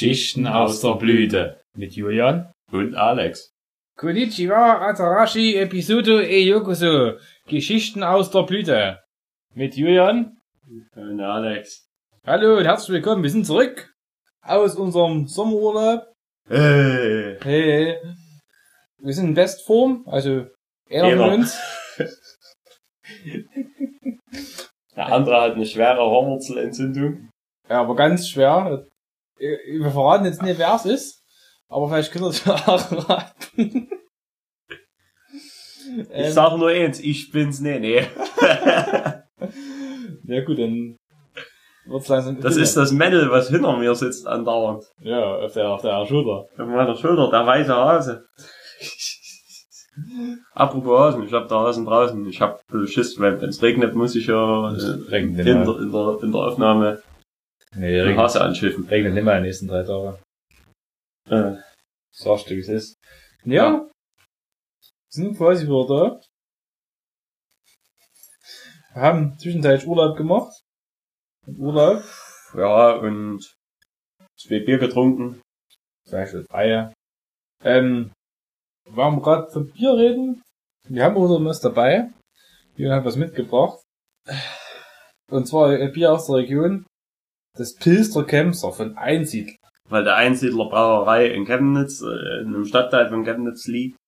Geschichten aus der Blüte. Mit Julian Und Alex. Konnichiwa Atarashi Episodo e Yokoso. Geschichten aus der Blüte. Mit Julian. Und Alex. Hallo und herzlich willkommen. Wir sind zurück aus unserem Sommerurlaub. Hey. Hey. Wir sind in Bestform, also einer von uns. Der andere hat eine schwere Hornwurzelentzündung. Ja, aber ganz schwer. Wir verraten jetzt nicht, wer es ist. Aber vielleicht könnt ihr es erraten. Ich Ähm, sage nur eins, ich bin's nicht, nee. Ja gut, dann wird's langsam. Das ist das Männel, was hinter mir sitzt andauernd. Ja, auf der, auf der Schulter. Auf meiner Schulter, der weiße Hase. Apropos Hasen, ich hab da Hasen draußen. Ich hab Schiss, weil wenn es regnet, muss ich ja äh, in, der, in, der, in der Aufnahme Nee, regnet, Hase anschiffen. regnet nicht mehr in den nächsten drei Tagen. Äh, Sagst du, wie es ist. Ja. Sind quasi wieder da. Wir haben zwischenzeitlich Urlaub gemacht. Urlaub. ja, und zwei Bier getrunken. Vielleicht Eier. Ähm, wir gerade von Bier reden? Wir haben unser was dabei. Wir haben was mitgebracht. Und zwar ein Bier aus der Region. Das Pilster Kemser von Einsiedl. weil der Einsiedler Brauerei in Chemnitz, äh, in einem Stadtteil von Chemnitz liegt.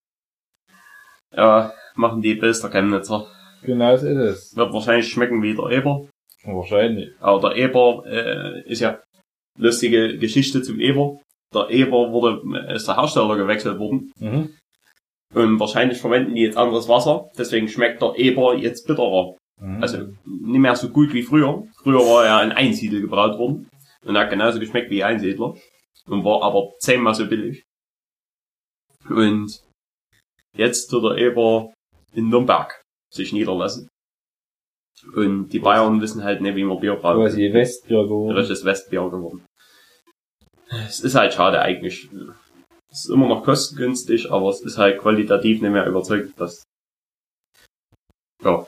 Ja, machen die Pilster Chemnitzer. Genau so ist es. Wird wahrscheinlich schmecken wie der Eber. Wahrscheinlich. Aber der Eber äh, ist ja lustige Geschichte zum Eber. Der Eber wurde, äh, ist der Hersteller gewechselt worden. Mhm. Und wahrscheinlich verwenden die jetzt anderes Wasser. Deswegen schmeckt der Eber jetzt bitterer. Mhm. Also nicht mehr so gut wie früher. Früher war er in Einsiedel gebraut worden. Und hat genauso geschmeckt wie Einsiedler. Und war aber zehnmal so billig. Und jetzt tut der Eber in Nürnberg sich niederlassen. Und die Bayern wissen halt nicht, wie man Bier braut. quasi Westbier geworden. Richtiges Westbier geworden. Es ist halt schade eigentlich. Es ist immer noch kostengünstig, aber es ist halt qualitativ nicht mehr überzeugt, dass ja,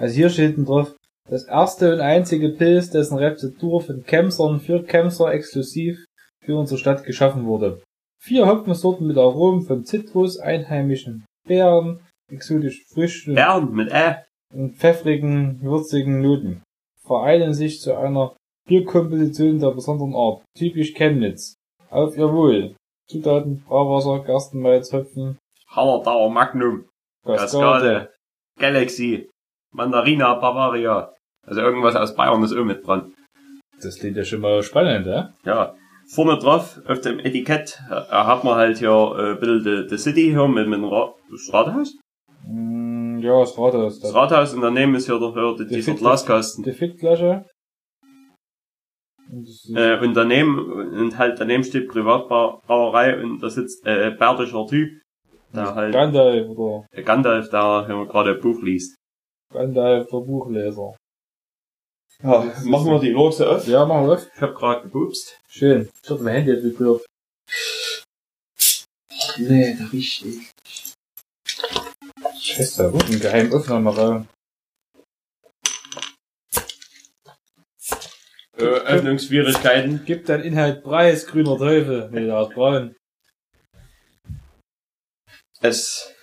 Also hier steht drauf, das erste und einzige Pilz, dessen Rezeptur von Kemsern für Kemser exklusiv für unsere Stadt geschaffen wurde. Vier Hopfensorten mit Aromen von Zitrus, einheimischen Beeren, exotisch frischen Bern mit Ä. und pfeffrigen, würzigen Noten vereinen sich zu einer Bierkomposition der besonderen Art, typisch Chemnitz. Auf ihr Wohl. Zutaten, Brauwasser, Gerstenmalz, Hopfen, Hallertauer Magnum. Kaskade, Galaxy, Mandarina, Bavaria. Also irgendwas aus Bayern ist auch mit dran. Das klingt ja schon mal spannend, ja? Ja, vorne drauf auf dem Etikett äh, hat man halt hier äh, ein bisschen the, City hier mit, mit dem Ra das Rathaus. Mm, ja, das Rathaus. Das Rathaus und daneben ist hier der, hier Die dieser Fit- Glaskasten. Die das ist- Äh, und daneben, und halt daneben steht Privatbrauerei und da sitzt äh, bärtischer Typ, der halt Gandalf oder Gandalf, der hier gerade ein Buch liest. Gandalf der Buchleser. Ja, machen wir die Lorse auf. Ja, machen wir auf. Ich hab gerade gepupst. Schön. Ich hab mein Handy jetzt vibriert. Nee, da riecht nicht. Scheiße, da ein geheimen Aufnahmeraum. Äh, Öffnungsschwierigkeiten. Gibt dein Inhalt Preis, grüner Teufel. Nee, der ist braun. Es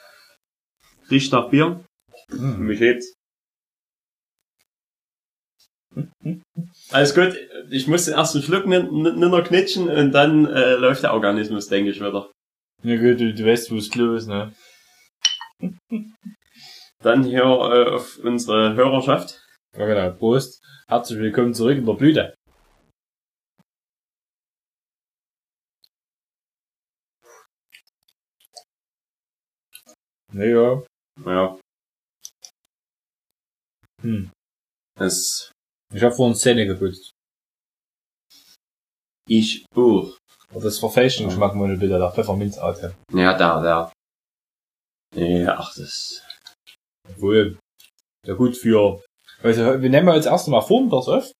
riecht nach Bier. Hm. Mich geht's. Alles gut, ich muss den ersten Schluck nur knitschen und dann äh, läuft der Organismus, denke ich, wieder. Ja gut, du, du weißt, wo es Klo ist, ne? Dann hier äh, auf unsere Hörerschaft. Ja genau, Prost. Herzlich willkommen zurück in der Blüte. Naja. Ja, Hm. es Ich hab vorhin Zähne geputzt. ich auch. Aber das verfälschten Geschmack mal bitte, der Pfefferminzarte. Ja, da, da. Nee, ach, das. Obwohl, ja gut für, also wir nehmen jetzt erst einmal Vormittags auf.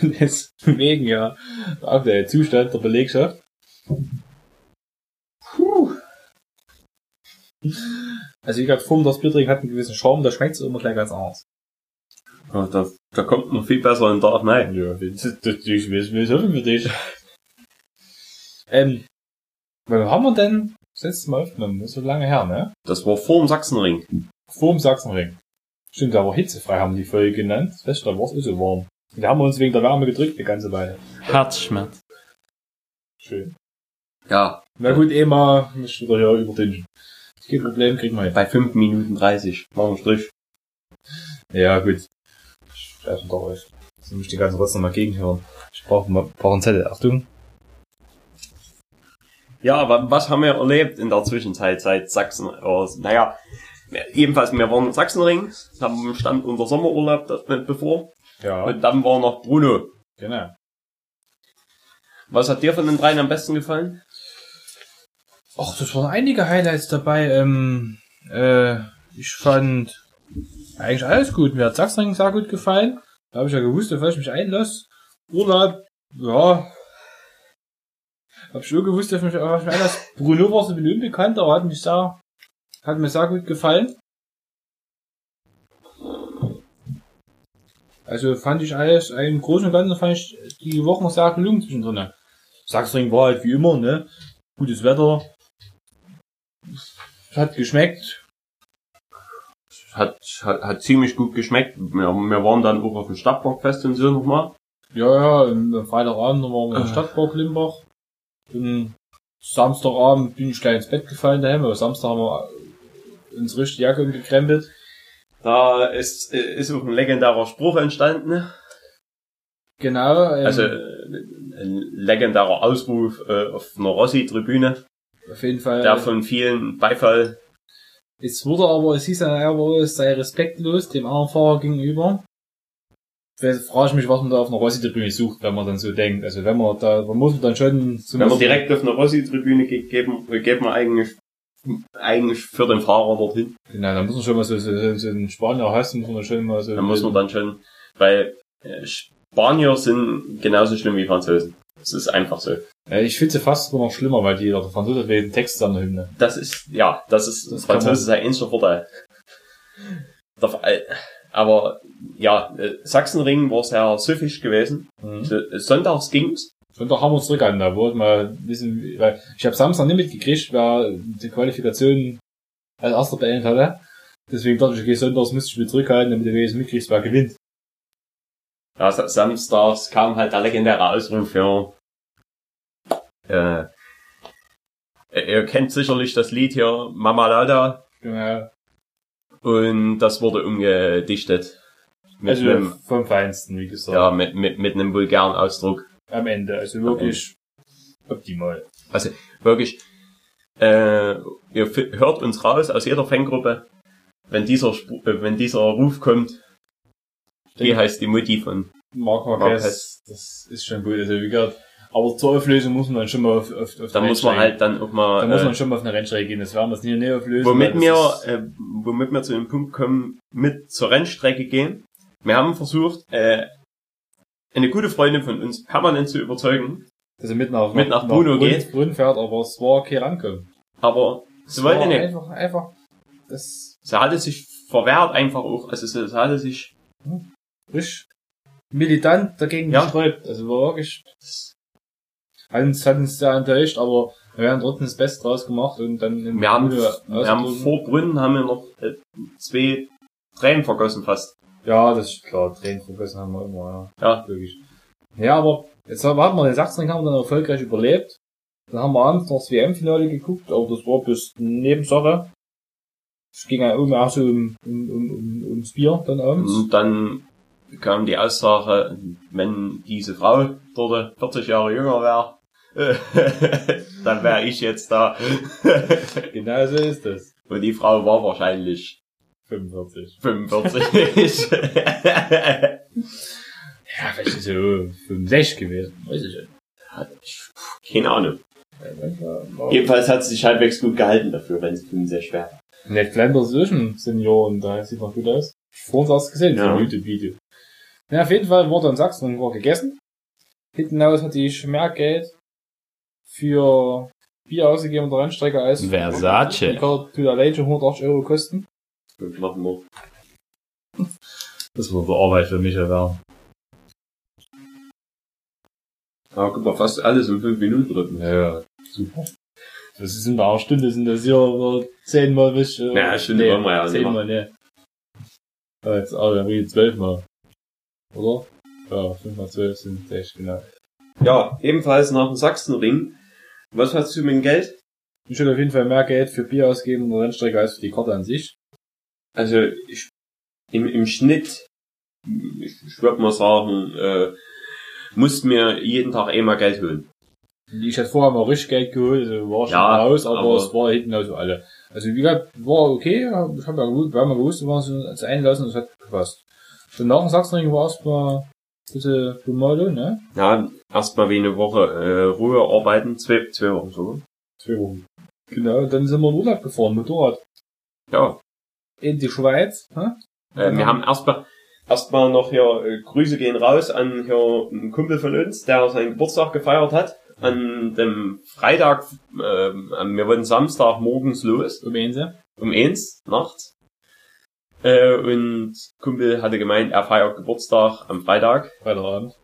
Deswegen ja auch der Zustand der Belegschaft. Puh. Also ich hab vormittags Bier trinken hat einen gewissen Charme, da schmeckt's immer gleich ganz anders. Ja, da, da kommt noch viel besser in den Tag rein. Ja, das, das, ich weiß, weiß hoffen für dich. Ähm, wann haben wir denn das letzte Mal aufgenommen? Das ist so lange her, ne? Das war vor dem Sachsenring. Vor dem Sachsenring. Stimmt, da war hitzefrei, haben die Folge genannt. Weißt du, da war es so warm. Da haben wir uns wegen der Wärme gedrückt, die ganze Weile. Herzschmerz. Schön. Ja, Na gut, eh mal, muss wieder hier überdünchen. Kein Problem, kriegen wir hin. bei 5 Minuten 30. Machen wir einen Strich. Ja, gut. Nicht, doch, ich jetzt muss ich die ganze Rotz nochmal gegenhören. Ich brauche mal brauch einen Zettel. Achtung. Ja, wa- was haben wir erlebt in der Zwischenzeit seit Sachsen? Äh, naja, jedenfalls, wir waren in Sachsenring, haben stand unser Sommerurlaub das, bevor. Ja, Und dann war noch Bruno. genau. Was hat dir von den dreien am besten gefallen? Ach, das waren einige Highlights dabei. Ähm, äh, ich fand eigentlich alles gut. Mir hat Sachsenring sehr gut gefallen. Da habe ich ja gewusst, auf was ich mich einlasse. Urlaub, ja. Hab schon gewusst, dass ich mich auf was ich mich einlasse. Bruno war so ein unbekannt, aber hat mich sehr, hat mir sehr gut gefallen. Also fand ich alles, im Großen und Ganzen fand ich die Wochen sehr gelungen zwischendrin. Sachsenring war halt wie immer, ne? Gutes Wetter, hat geschmeckt. Hat, hat, hat ziemlich gut geschmeckt. Wir, wir waren dann auch auf dem Stadtparkfest und so nochmal. Ja, ja, am Freitagabend waren wir im Äh. Stadtpark Limbach. Dann Samstagabend bin ich gleich ins Bett gefallen daheim, aber Samstag haben wir uns richtig Jacke umgekrempelt. Da ist, ist auch ein legendärer Spruch entstanden. Genau, ähm, Also äh, ein legendärer Ausruf äh, auf einer Rossi-Tribüne, auf jeden Fall. der von vielen Beifall. Es wurde aber, es hieß dann aber, es sei respektlos dem anderen Fahrer gegenüber. Jetzt frage ich mich, was man da auf einer Rossi-Tribüne sucht, wenn man dann so denkt. Also wenn man da, man muss dann schon zum Wenn man direkt auf einer Rossi-Tribüne geht, geben, geht man eigentlich, eigentlich für den Fahrer dorthin. Genau, da muss man schon mal so, so, so, so einen Spanier hast, muss man schon mal so. Da muss man dann schon, weil äh, Spanier sind genauso schlimm wie Franzosen. Das ist einfach so. Ich finde sie fast sogar noch schlimmer, weil die, der Franzose hat den Text an der Hymne. Das ist, ja, das ist, Das man- Franzose sei einziger Vorteil. Äh, Aber, ja, äh, Sachsenring war sehr süffig gewesen. Mhm. Äh, Sonntags ging's. Da haben wir uns zurück an, da wollten wir wissen, weil ich habe Samstag nicht mitgekriegt, wer die Qualifikation als erster beendet hatte. Deswegen dachte ich, okay, Sonntags müsste ich mich zurückhalten, damit du wenigstens mitkriegst, wer gewinnt. Ja, sa- samstags kam halt der legendäre Ausruf für, äh, ihr kennt sicherlich das Lied hier, Mama Lada, Genau. und das wurde umgedichtet. Mit Also einem, vom Feinsten, wie gesagt. ja, mit, mit, mit einem vulgären Ausdruck. Am Ende. Also wirklich optimal. Also wirklich, äh, ihr hört uns raus aus jeder Fangruppe, wenn dieser, äh, wenn dieser Ruf kommt. Wie heißt die Mutti von? Marc Marquez. Das ist schon gut. Also wie gesagt, aber zur Auflösung muss man dann schon mal auf, auf, auf Da muss man Rennstrecke- halt dann auch mal, Da muss äh, man schon mal auf eine Rennstrecke gehen. Das werden wir es nie, nie auflösen. womit wir, äh, womit wir zu dem Punkt kommen, mit zur Rennstrecke gehen. Wir haben versucht, äh, eine gute Freundin von uns permanent zu überzeugen, dass er mit nach, Mit nach Bruno Brunn- geht. Brunn fährt, aber es war kein Rankommen. aber sie wollte nicht. Einfach, einfach, das Sie hatte sich verwehrt einfach auch, also sie, sie hatte sich, frisch militant dagegen Ja. gesträubt. Also war wirklich, hat uns, hat uns sehr enttäuscht, aber wir haben trotzdem das Beste draus gemacht und dann in wir haben, wir haben vor Brünn haben wir noch äh, zwei Tränen vergossen fast. Ja, das ist klar, Tränen vergessen haben wir immer, ja. Ja. Wirklich. Ja, aber jetzt warten wir den Sachsenring haben wir dann erfolgreich überlebt. Dann haben wir abends noch das WM-Finale geguckt, aber das war eine Nebensache. Es ging ja irgendwie auch so um, um, um, um, ums Bier dann abends. Und dann kam die Aussage, wenn diese Frau dort 40 Jahre jünger wäre, dann wäre ich jetzt da. Genau so ist das. Und die Frau war wahrscheinlich 45. 45. Ja, vielleicht ist so 65 gewesen. Weiß ich nicht. Keine Ahnung. Jedenfalls hat sie sich halbwegs gut gehalten dafür, wenn sie 65 wäre. Ned Flanders ist schon ein Senior und da sieht noch gut aus. Vor uns erst gesehen, Ja. ja. YouTube-Video. Ja, auf jeden Fall wurde in Sachsen war gegessen. Hinten aus hatte ich mehr Geld für Bier ausgegeben der Rennstrecke als die Versace. Karte tut allein schon 180 Euro kosten. Fünf noch nur. Das würde Arbeit für mich erwerben. Aber guck mal, fast alles im 5-Minuten-Rhythmus. Ja, ja, super. Das ist in einer Stunde, sind das hier zehnmal bis, äh, Ja, Stunde wollen wir ja nicht zehnmal, ne. Ja, jetzt, aber dann reden zwölfmal. Oder? Ja, fünfmal zwölf sind echt, genau. Ja, ebenfalls nach dem Sachsenring. Was hast du mit dem Geld? Ich würde auf jeden Fall mehr Geld für Bier ausgeben in der Rennstrecke als für die Karte an sich. Also ich, im, im Schnitt, ich, ich würde mal sagen, äh, musst mir jeden Tag einmal Geld holen. Ich hatte vorher mal richtig Geld geholt, also war schon Ja, raus, aber, aber- es war hinten also alle. Also wie gesagt, war okay, ich habe ja gewusst, wir haben ja gewusst, wir waren uns einlassen und es hat gepasst. Und nach dem Sachsenring war es mal ein bisschen Bemalo, ne? Ja, erstmal wie eine Woche äh, Ruhe arbeiten, zwei, zwei Wochen so. Zwei Wochen. Genau, dann sind wir in Urlaub gefahren, Motorrad. Ja, In die Schweiz, hä? äh, wir haben erstmal erstmal noch hier äh, Grüße gehen raus an hier einen Kumpel von uns, der seinen Geburtstag gefeiert hat. An dem Freitag, ähm, wir wollten Samstag morgens los. Um Einse. um eins nachts. Äh, und Kumpel hatte gemeint, er feiert Geburtstag am Freitag. Freitagabend.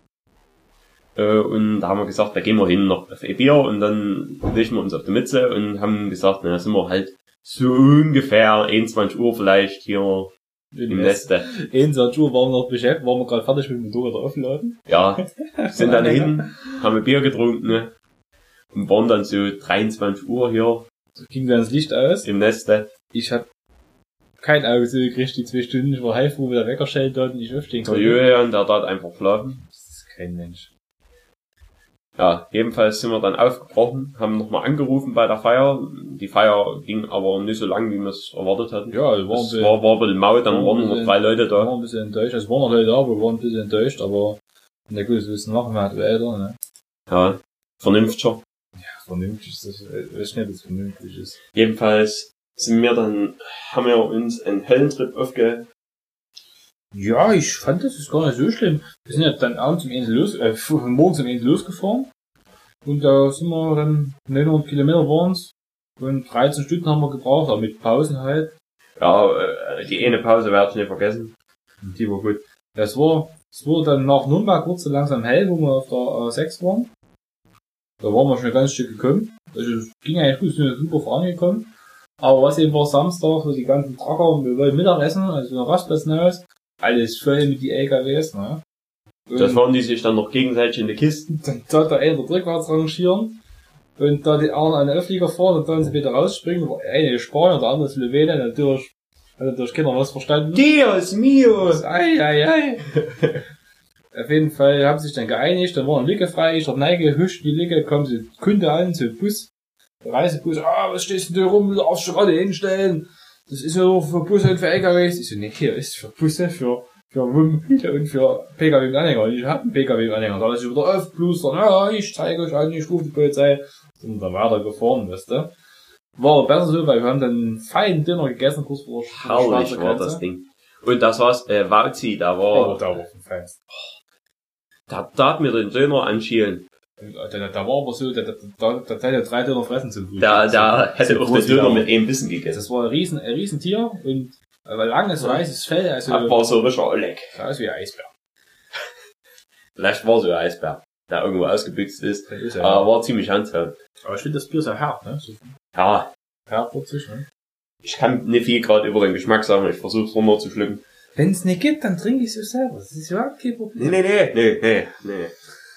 Äh, und da haben wir gesagt, da gehen wir hin noch auf ein Bier und dann legen wir uns auf die Mütze und haben gesagt, na, da sind wir halt so ungefähr 21 Uhr vielleicht hier im Neste. Einse Uhr waren wir noch beschäftigt, waren wir gerade fertig mit dem Motorrad aufladen. Ja, sind dann hin, haben ein Bier getrunken ne? und waren dann so 23 Uhr hier Ging dann das Licht aus. im Neste. Ich hab kein Auge so gekriegt, die zwei Stunden. Ich war heilfroh, wie der Wecker schellt dort und ich aufstehen Der konnte. Julian, der dort einfach schlafen. Das ist kein Mensch. Ja, jedenfalls sind wir dann aufgebrochen, haben nochmal angerufen bei der Feier. Die Feier ging aber nicht so lang, wie wir es erwartet hatten. Ja, wir waren, Es ein war, war ein bisschen mau, dann war waren nur noch bisschen- drei Leute da. waren ein bisschen enttäuscht. Es waren noch Leute da, aber wir waren ein bisschen enttäuscht, aber na gut, das wissen machen wir halt weiter, ne? Ja, vernünftiger. Vernünftig ist das, ich weiß nicht, ob das vernünftig ist. Jedenfalls sind wir dann, haben wir uns einen Höllentrip aufge... Ja, ich fand das ist gar nicht so schlimm. Wir sind ja dann abends um 1 los, äh, morgens um 1 losgefahren. Und da sind wir dann 900 Kilometer waren's. Und 13 Stunden haben wir gebraucht, aber mit Pausen halt. Ja, äh, die eine Pause werde ich nicht vergessen. Die war gut. Es war, es wurde dann nach Nürnberg kurz so langsam hell, wo wir auf der A6 waren. Da waren wir schon ein ganzes Stück gekommen. Also es ging eigentlich gut, sind super vorangekommen. Aber was eben war Samstag, so die ganzen Tracker, wir wollten Mittagessen, also der Rastplatz hinaus, alles voll mit die LKWs, ne? Und Das waren die sich dann noch gegenseitig in die Kisten. dann da der eine rückwärts rangieren und da die anderen an den Öffliger fahren und dann sie wieder rausspringen, war eine Spanier, der andere Slowene, natürlich, hat natürlich keiner was verstanden. Dios mios! Ei, ei, ei. Auf jeden Fall haben sie sich dann geeinigt, dann war eine Lücke frei, ich hab Neige die Lücke, kommen sie Kunde an, so Bus, Reisebus, ah, was stehst denn da rum, du darfst schon alle hinstellen. Das ist ja nur für Busse und für LKWs. Ich so, nee, hier ist für Busse, für, für Wohnmobile und für PKW mit Anhänger. Und ich hab einen PKW mit Anhänger. Da ist wieder aufblustern, ja, ich zeige euch an, ich rufe die Polizei. Sind dann weitergefahren, weißt du. War besser so, weil wir haben dann einen feinen Dinner gegessen, kurz vor der Herrlich war das Ding. Und das war's, äh, Wauzi, da Oh, war, da war ein Fest. da tat mir den Döner anschielen. Da, da, war aber so, da, da, da, da hat er drei Döner fressen zum Frühstück. Da, da hätte So auch der Döner mit einem Bissen gegessen. Das war ein riesen, ein riesen Tier und aber langes weißes Fell, also Das war so richtig Oleg. sah aus wie ein Eisbär. Vielleicht war so ein Eisbär, der irgendwo ausgebüxt ist. Das ist ja. Aber war ziemlich handsam. Aber ich finde das Bier sehr hart, ne? So Ja, hart witzig, ne? ich kann nicht viel gerade über den Geschmack sagen, ich versuche es runter zu schlucken. Wenn es nicht gibt, dann trinke ich es selber. Das ist überhaupt kein Nee, Problem. nee, nee, nee, nee, nee.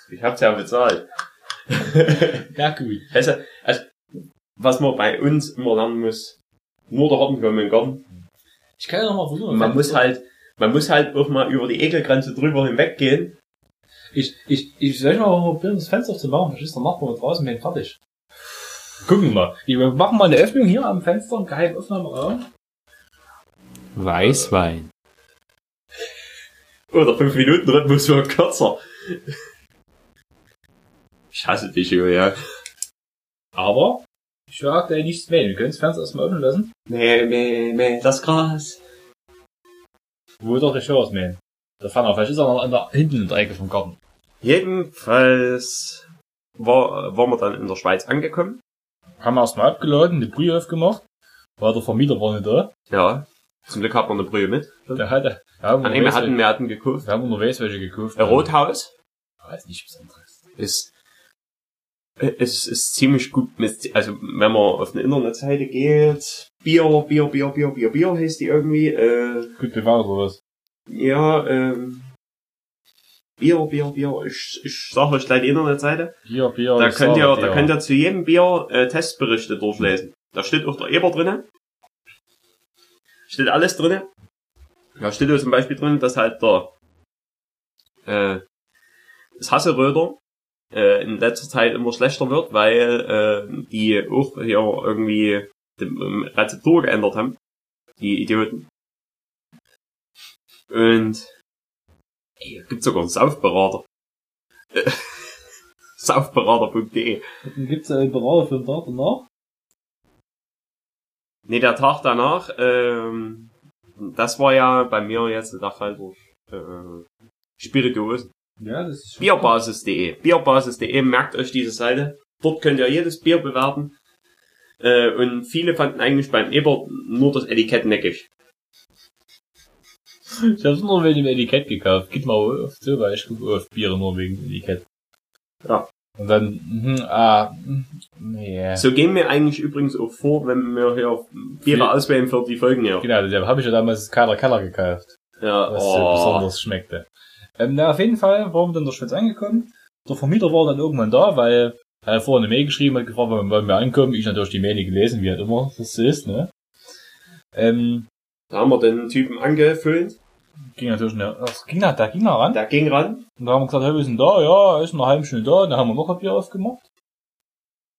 Ich hab's ja bezahlt. Ja, gut. Also, also, was man bei uns immer lernen muss, nur der Harten kommen im Garten. Ich kann ja noch mal versuchen. Man muss halt, man muss halt auch mal über die Ekelgrenze drüber hinweggehen. Ich, ich, ich soll ich mal probieren, das Fenster zu machen. Verstehst du, Nachbar mit draußen bin fertig. Gucken wir mal. Wir machen mal eine Öffnung hier am Fenster, einen geheimen Aufnahmeraum. Weißwein. Oder 5 Minuten Rhythmus wird kürzer. Ich hasse dich, Julia. Aber ich werde dir nichts wählen. Wir können das Fenster erstmal öffnen lassen. Mäh, mäh, mäh, das Gras. Wo doch ich was mähen. Der Fanner, vielleicht ist er noch an der, hinten in der Ecke vom Garten. Jedenfalls war, waren wir dann in der Schweiz angekommen. Haben wir erstmal abgeladen, die Brühe aufgemacht. Weil der Vermieter war nicht da. Ja. Zum Glück hat man eine Brühe mit. Der hatte, ja, An dem wir hatten, wir hatten gekauft. wir haben unterwegs welche gekauft. Ein Rothaus Ja, ist nichts Besonderes. ist Äh, Es ist ziemlich gut mit, also wenn man auf eine Internetseite geht, Bier, Bier, Bier, Bier, Bier, Bier heißt die irgendwie, äh, Gut bewahrt oder was? ja, ähm, Bier, Bier, Bier, ich, ich sag euch gleich die Internetseite. Bier, Bier. Da könnt ihr, dir. da könnt ihr zu jedem Bier äh, Testberichte durchlesen. Da steht auch der Eber drinne. Steht alles drinne. Da steht auch zum Beispiel drin, dass halt der äh, das Hasseröder äh, in letzter Zeit immer schlechter wird, weil äh, die auch hier irgendwie die ähm, Rezeptur geändert haben. Die Idioten. Und ey, gibt sogar einen Saufberater. Saufberater.de gibt's einen Berater für den Tag danach. Nee, der Tag danach, ähm, das war ja bei mir jetzt der Fall durch äh, Spirituosen. Ja, das ist. Bierbasis.de. Bierbasis.de, merkt euch diese Seite. Dort könnt ihr jedes Bier bewerten. Äh, und viele fanden eigentlich beim Eber nur das Etikett neckig. Ich hab's nur wegen dem Etikett gekauft. Geht mal auf weil ich gucke auf Biere nur wegen dem Etikett. Ja. Und dann, mhm, ah, mhm, nee. So gehen wir eigentlich übrigens auch vor, wenn wir hier Biere Viel- auswählen für die Folgen hier. Genau, deshalb habe ich ja damals das Kader Keller gekauft. Ja, was so oh. besonders schmeckte. Ähm, na, auf jeden Fall waren wir dann in der Schweiz angekommen. Der Vermieter war dann irgendwann da, weil er hat vorher eine Mail geschrieben, hat gefragt, wann wann wir ankommen. Ich natürlich die Mail nicht gelesen, wie halt immer das so ist, ne? Ähm, Da haben wir den Typen angefüllt. ging natürlich, ne, das ging da, da ging er ran. Der ging ran. Und da haben wir gesagt, hey, wir sind da, ja, er ist einer halben Stunde da. Und dann haben wir noch ein Bier aufgemacht.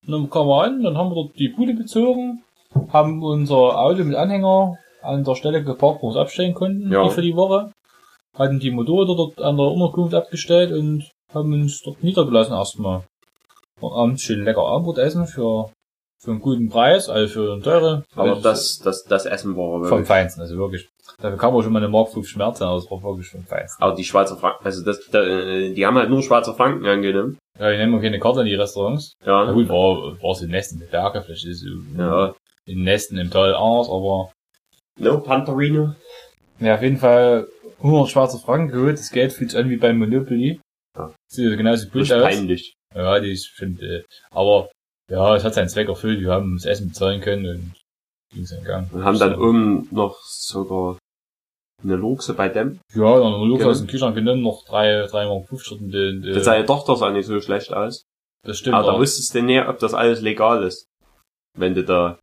Und dann kamen wir an, dann haben wir dort die Bude bezogen, haben unser Auto mit Anhänger an der Stelle geparkt, wo wir es abstellen konnten, Ja. für die Woche. Hatten die Motorräder dort an der Unterkunft abgestellt und haben uns dort niedergelassen erstmal. Und abends schön lecker Abendbrot essen für, für einen guten Preis, also für einen teuren. Aber das, das, das Essen war vom wirklich. Feinsten, also wirklich. Da kam auch schon mal eine Mark 5 Schmerzen, aber es war wirklich vom Feinsten. Aber die Schweizer Franken, also das, da, äh, die haben halt nur Schweizer Franken angenommen. Ja, wir nehmen auch keine Karte in die Restaurants. Na Ja. gut, war, war es in Nesten, in Berge, vielleicht ist es Ja. in Nesten im Tal anders, aber No Pantarino. ja, auf jeden Fall 100 schwarze Franken geholt, das Geld fühlt sich an wie beim Monopoly. Ja. Sieht genauso Das gut ist aus. peinlich. Ja, die ist stimmt, äh, aber ja, es hat seinen Zweck erfüllt, wir haben das Essen bezahlen können und ging seinen Gang. Wir haben dann oben noch sogar eine Luchse bei dem. Ja, dann wir Lukas Genau. aus dem Kühlschrank genommen, noch drei, drei Mal 50 und äh, Das seine Tochter sah nicht so schlecht aus. das stimmt. Aber da auch. wusstest du nicht, ob das alles legal ist. Wenn du da.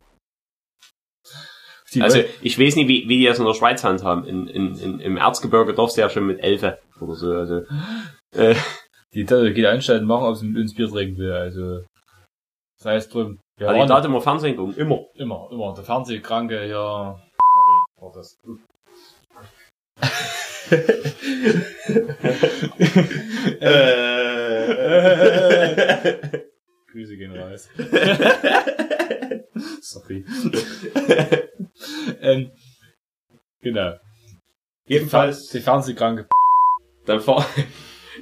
Die Also ich weiß nicht, wie, wie die das in der Schweiz handhaben. In, in, in, Im Erzgebirge darfst du ja schon mit Elfe oder so. Also, äh, die Leute geht Anstalten machen, ob sie mit uns Bier trinken will, also sei es drum. Wir ja, die waren- Daten immer Fernsehen gucken. Immer. Immer, immer. Der Fernsehkranke, ja. War das. Äh. Grüße gehen raus. Sorry. ähm, genau. Jedenfalls, Die Fernsehkranke. dann fahr.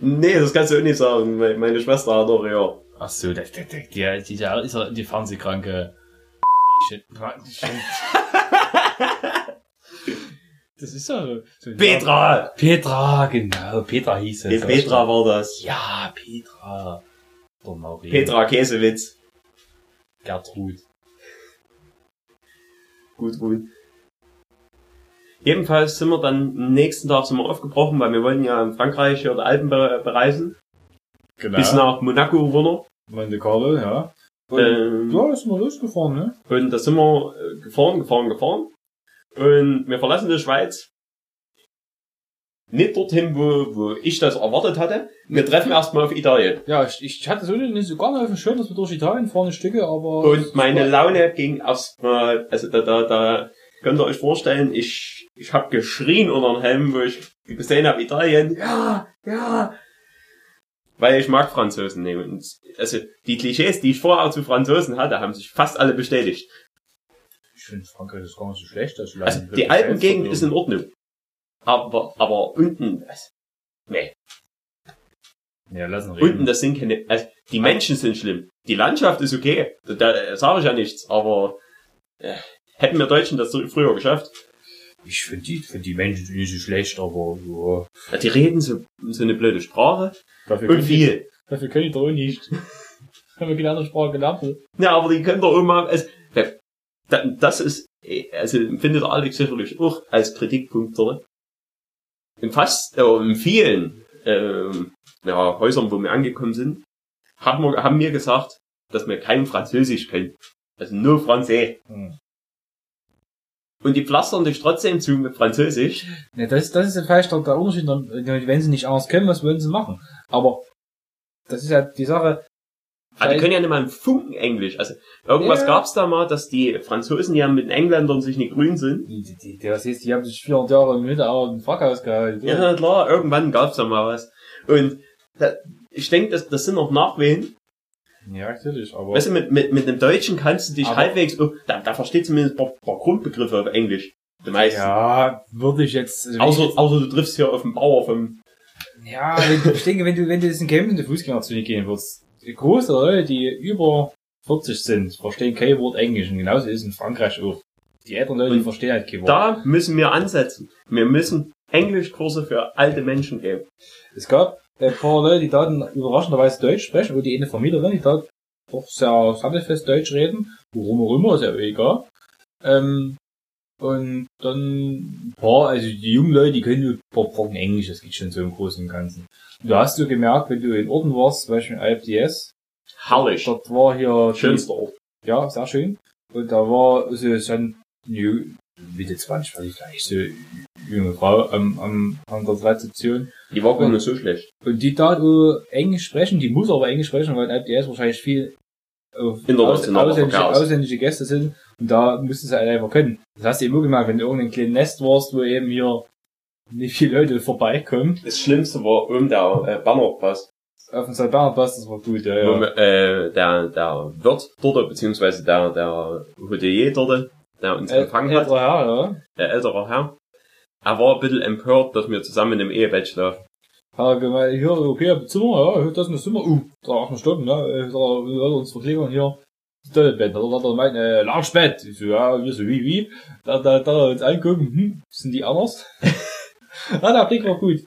Nee, das kannst du auch nicht sagen. Me- Meine Schwester hat doch ja. Ach so, der, der, der, der, die, der ist ja die Fernsehkranke. Shit. Das ist ja so. Petra! Petra, genau. Petra hieß es. Petra war das. Ja, Petra. Der Marie. Petra Käsewitz. Gertrud. Gut, gut. Jedenfalls sind wir dann am nächsten Tag sind wir aufgebrochen, weil wir wollten ja in Frankreich hier die Alpen be bereisen. Genau. Bis nach Monaco runter. Monte Carlo, ja. Und, Ähm, ja, ist mal losgefahren, ne? Und da sind wir äh, gefahren, gefahren, gefahren. Und wir verlassen die Schweiz. Nicht dorthin, wo, wo ich das erwartet hatte. Wir treffen erstmal auf Italien. Ja, ich, ich hatte so nicht so gar nicht auf dem Schirm, dass wir durch Italien fahren, Stücke, aber... Und meine Laune ging erstmal, also da, da, da könnt ihr euch vorstellen, ich, ich habe geschrien unter den Helm, wo ich gesehen habe, Italien, ja, ja. Weil ich mag Franzosen nehmen. Und also die Klischees, die ich vorher zu Franzosen hatte, haben sich fast alle bestätigt. Ich finde Frankreich ist gar nicht so schlecht. dass Also die Alpengegend ist in Ordnung. Aber, aber unten, also, nee, Ja, lassen reden. unten das sind keine, also die Menschen sind schlimm. Die Landschaft ist okay, da, da sage ich ja nichts, aber äh, hätten wir Deutschen das so früher geschafft. Ich finde die, find die Menschen sind nicht so schlecht, aber ja. Ja, die reden so, so eine blöde Sprache Dafür und können die, viel. dafür können die doch nicht. Haben wir keine andere Sprache gelernt. Ja, aber die können doch immer, also, da- das ist, eh, also findet Alex sicherlich auch als Kritikpunkt drin. In fast, äh, in vielen, ähm, ja, Häusern, wo wir angekommen sind, haben wir, haben wir gesagt, dass wir kein Französisch können. Also nur Französisch. Hm. Und die pflastern dich trotzdem zu mit Französisch. Ja, das, das ist vielleicht der, der Unterschied, wenn sie nicht anders können, was wollen sie machen? Aber das ist ja die Sache. Aber die können ja nicht mal einen Funken Englisch. Also irgendwas Ja. gab's da mal, dass die Franzosen ja mit den Engländern sich nicht grün sind. Die, die, die, das heißt, die haben sich 400 Jahre im Mittelalter im Frackhaus gehalten. Ja, na klar, irgendwann gab's da mal was. Und da, ich denke, das, das sind noch Nachwehen. ja natürlich, aber. Weißt du, mit, mit, mit dem Deutschen kannst du dich halbwegs, oh, da, da versteht zumindest ein paar, paar Grundbegriffe auf Englisch. Die meisten. ja, würde ich jetzt. also Außer, ich jetzt- außer du triffst hier auf den Bauer vom, Ja, wenn, ich denke, wenn du, wenn du jetzt in Camp in die Fußgängerzone gehen würdest, Leute, die über 40 sind, verstehen kein Wort Englisch. Und genauso ist es in Frankreich auch. Die älteren Leute, die verstehen halt kein Wort. da müssen wir ansetzen. Wir müssen Englischkurse für alte Menschen geben. Es gab ein paar Leute, die da überraschenderweise Deutsch sprechen, wo die eine Vermieterin, die da doch sehr sattelfest Deutsch reden, warum auch immer, ist ja egal. Ähm, und dann ein paar, also die jungen Leute, die können nur ein paar Brocken Englisch, das geht schon so im Großen und Ganzen. Und du hast du gemerkt, wenn du in Orten warst, zum Beispiel in IFDS, Herrlich. dort war hier Schönster Ort. ja, sehr schön. Und da war so schon jü- Mitte 20, war die vielleicht so junge Frau am, am, an der Rezeption. Die war gar nicht so schlecht. Und die da Englisch sprechen, die muss aber Englisch sprechen, weil IPS wahrscheinlich viel auf aus, ausländische, ausländische Gäste sind. Und da mussten sie halt einfach können. Das hast du eben auch gemerkt, wenn du irgendein kleines Nest warst, wo eben hier nicht viele Leute vorbeikommen. Das Schlimmste war um der äh, Bannerpass. Auf dem St. Bernhard Pass, das war gut, ja, ja. wir, äh, der, der Wirt dort, beziehungsweise der, der Hotelier dort, der uns empfangen hat, Älterer Herr, ja. der ältere Herr, er war ein bisschen empört, dass wir zusammen im Ehebett schlafen. Hat er gemeint, hier, okay, Zimmer, ja, das ist ein Zimmer, uh, da acht Stunden, ne, da er uns verklickern hier, das Toiletbett. Da hat er gemeint, äh, Loungebett. Ich so, ja, wir so, wie, wie? Da, da, da uns angucken, hm, sind die anders? ja, der Blick war gut.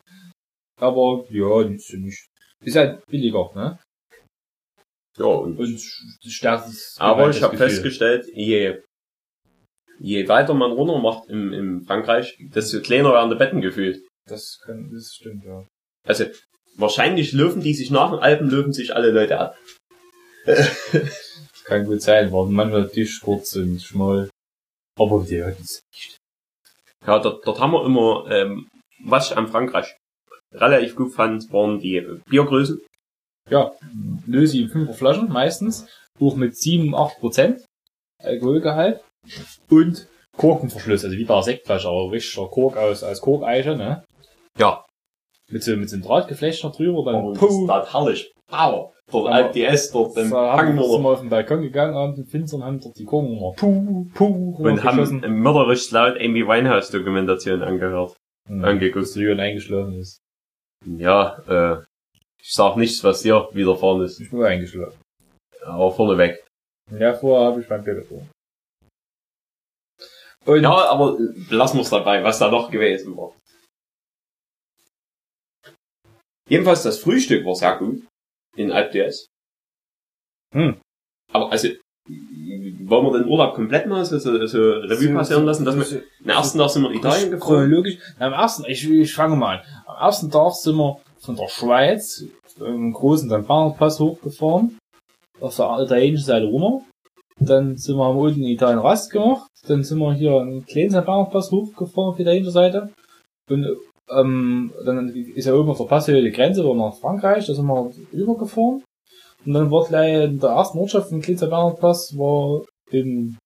Aber, ja, nicht so nicht. Ist halt billiger, ne? Ja, und Und das Aber ich habe festgestellt, je, je weiter man runter macht im, im Frankreich, desto kleiner werden die Betten gefühlt. Das kann, das stimmt, ja. Also wahrscheinlich löwen die sich nach den Alpen, löwen sich alle Leute ab. Kann gut sein, waren manchmal Tisch kurz und schmal. Aber die hatten es nicht. Ja, dort, dort haben wir immer, ähm, was ich an Frankreich relativ gut fand, waren die Biergrößen. Ja, Lösi in 5er Flaschen meistens, hoch mit 7, 8 Prozent Alkoholgehalt und Korkenverschluss, also wie bei einer Sektflasche, aber richtiger Kork aus, aus Korkeiche, ne? Ja. Mit so, mit so einem Drahtgeflecht noch drüber, dann das puh, ist halt herrlich. Power. Dort Aber- Alp DS, dort im da haben Hang wir, sind wir auf den Balkon gegangen, haben den Finstern, haben dort die Korken mal puh, puh, und haben äh, mörderisch laut Amy Winehouse Dokumentation angehört, Mhm. angeguckt. Strion eingeschlafen ist. Ja, äh, ich sag nichts, was hier widerfahren ist, Ich bin eingeschlafen. aber vorneweg. Ja, vorher habe ich mein getrunken. Und Ja, aber lassen wir's dabei, was da noch gewesen war. Jedenfalls das Frühstück war sehr gut in Alp DS. Hm. Aber also, wollen wir den Urlaub komplett mal so, so, so Revue passieren lassen, dass wir den ersten Tag sind wir in Italien gefahren. Chronologisch. Am ersten, ich, ich fange mal an. Am ersten Tag sind wir von der Schweiz im großen. Pass hochgefahren. Auf der italienischen Seite runter. Dann sind wir haben unten in Italien Rast gemacht. Dann sind wir hier einen kleinen. Pass hochgefahren auf die italienische Seite. Und ähm, dann ist ja oben auf der Passhöhe die Grenze war nach Frankreich. Da sind wir übergefahren. Und dann war gleich in der ersten Ortschaft kleinen St. Pass war in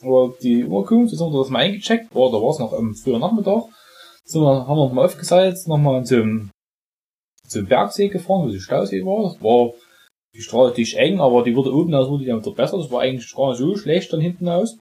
war die Unterkunft, da sind wir das mal eingecheckt, boah, da war es noch am frühen Nachmittag. Sind wir, haben wir nochmal aufgesalzt, nochmal zum, zum Bergsee gefahren, wo die Stausee war. Das war die Straße die ist eng, aber die wurde oben aus, wurde die wieder besser. Das war eigentlich gar nicht so schlecht dann hinten aus.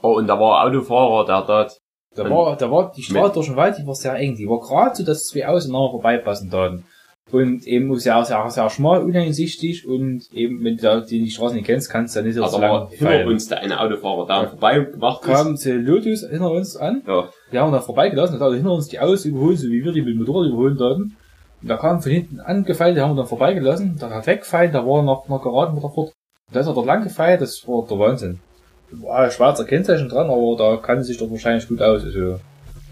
Oh, und da war ein Autofahrer, der dort, Da Und war, da war die Straße durch den Wald, die war sehr eng. Die war gerade so, dass zwei auseinander vorbeipassen taten. Und eben sehr, sehr, sehr schmal, uneinsichtig und eben, wenn du da die, die Straße nicht kennst, kannst du da nicht so also lang hinter uns der eine Autofahrer, der vorbei gemacht ist. kam der Lotus hinter uns an Ja. Die haben da vorbeigelassen, hat also hinter uns die Autos überholt, so wie wir die mit dem Motorrad überholen sollten. Da kam von hinten angefeilt, die haben wir dann vorbeigelassen. Da hat weggefeilt, da war noch, noch geraten wieder fort. Da ist er dort lang gefeilt, das war der Wahnsinn. War schwarzer Kennzeichen dran, aber da kann sich doch wahrscheinlich gut aus. Also,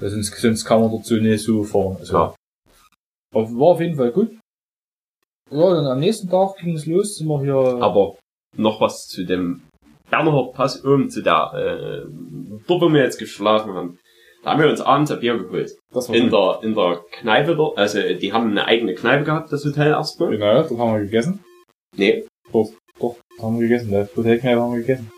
sonst, sonst kann man dort so nicht so fahren. Also, Ja. aber war auf jeden Fall gut. Ja, dann am nächsten Tag ging es los, sind wir hier. Aber noch was zu dem Berner Pass oben zu der, äh, dort wo wir jetzt geschlafen haben. Da haben wir uns abends ein Bier geholt. das war In gut. der, in der Kneipe dort, also die haben eine eigene Kneipe gehabt, das Hotel erstmal. Genau, das haben wir gegessen. Nee. Doch, doch, haben wir gegessen. Das Hotelkneipe haben wir gegessen.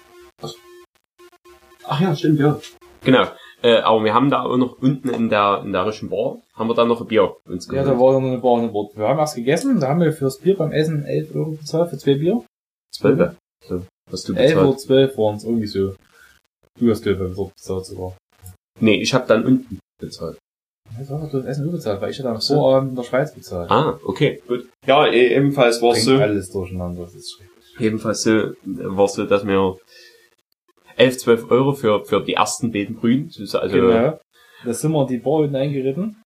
Ach ja, stimmt, ja. Genau. Äh, aber wir haben da auch noch unten in der, in der Rischen Bar, haben wir dann noch ein Bier uns Ja, geholt. da war noch eine Bar an Bord. Wir haben erst gegessen, da haben wir fürs Bier beim Essen 11 Euro bezahlt, für zwei Bier. Zwölf. So, was du 11 oder bezahlt. 12 waren es irgendwie so. Du hast Geld beim Dort bezahlt sogar. Nee, ich habe dann unten bezahlt. Ja, du hast das Essen nur bezahlt, weil ich hatte am so. Vorabend in der Schweiz bezahlt. Ah, okay, gut. Ja, e- ebenfalls war es so. alles durcheinander, das ist schrecklich. Jedenfalls so, war so, dass wir 11, 12 Euro für, für die ersten beiden Brühen, also, genau. Da sind wir die Bar unten eingeritten.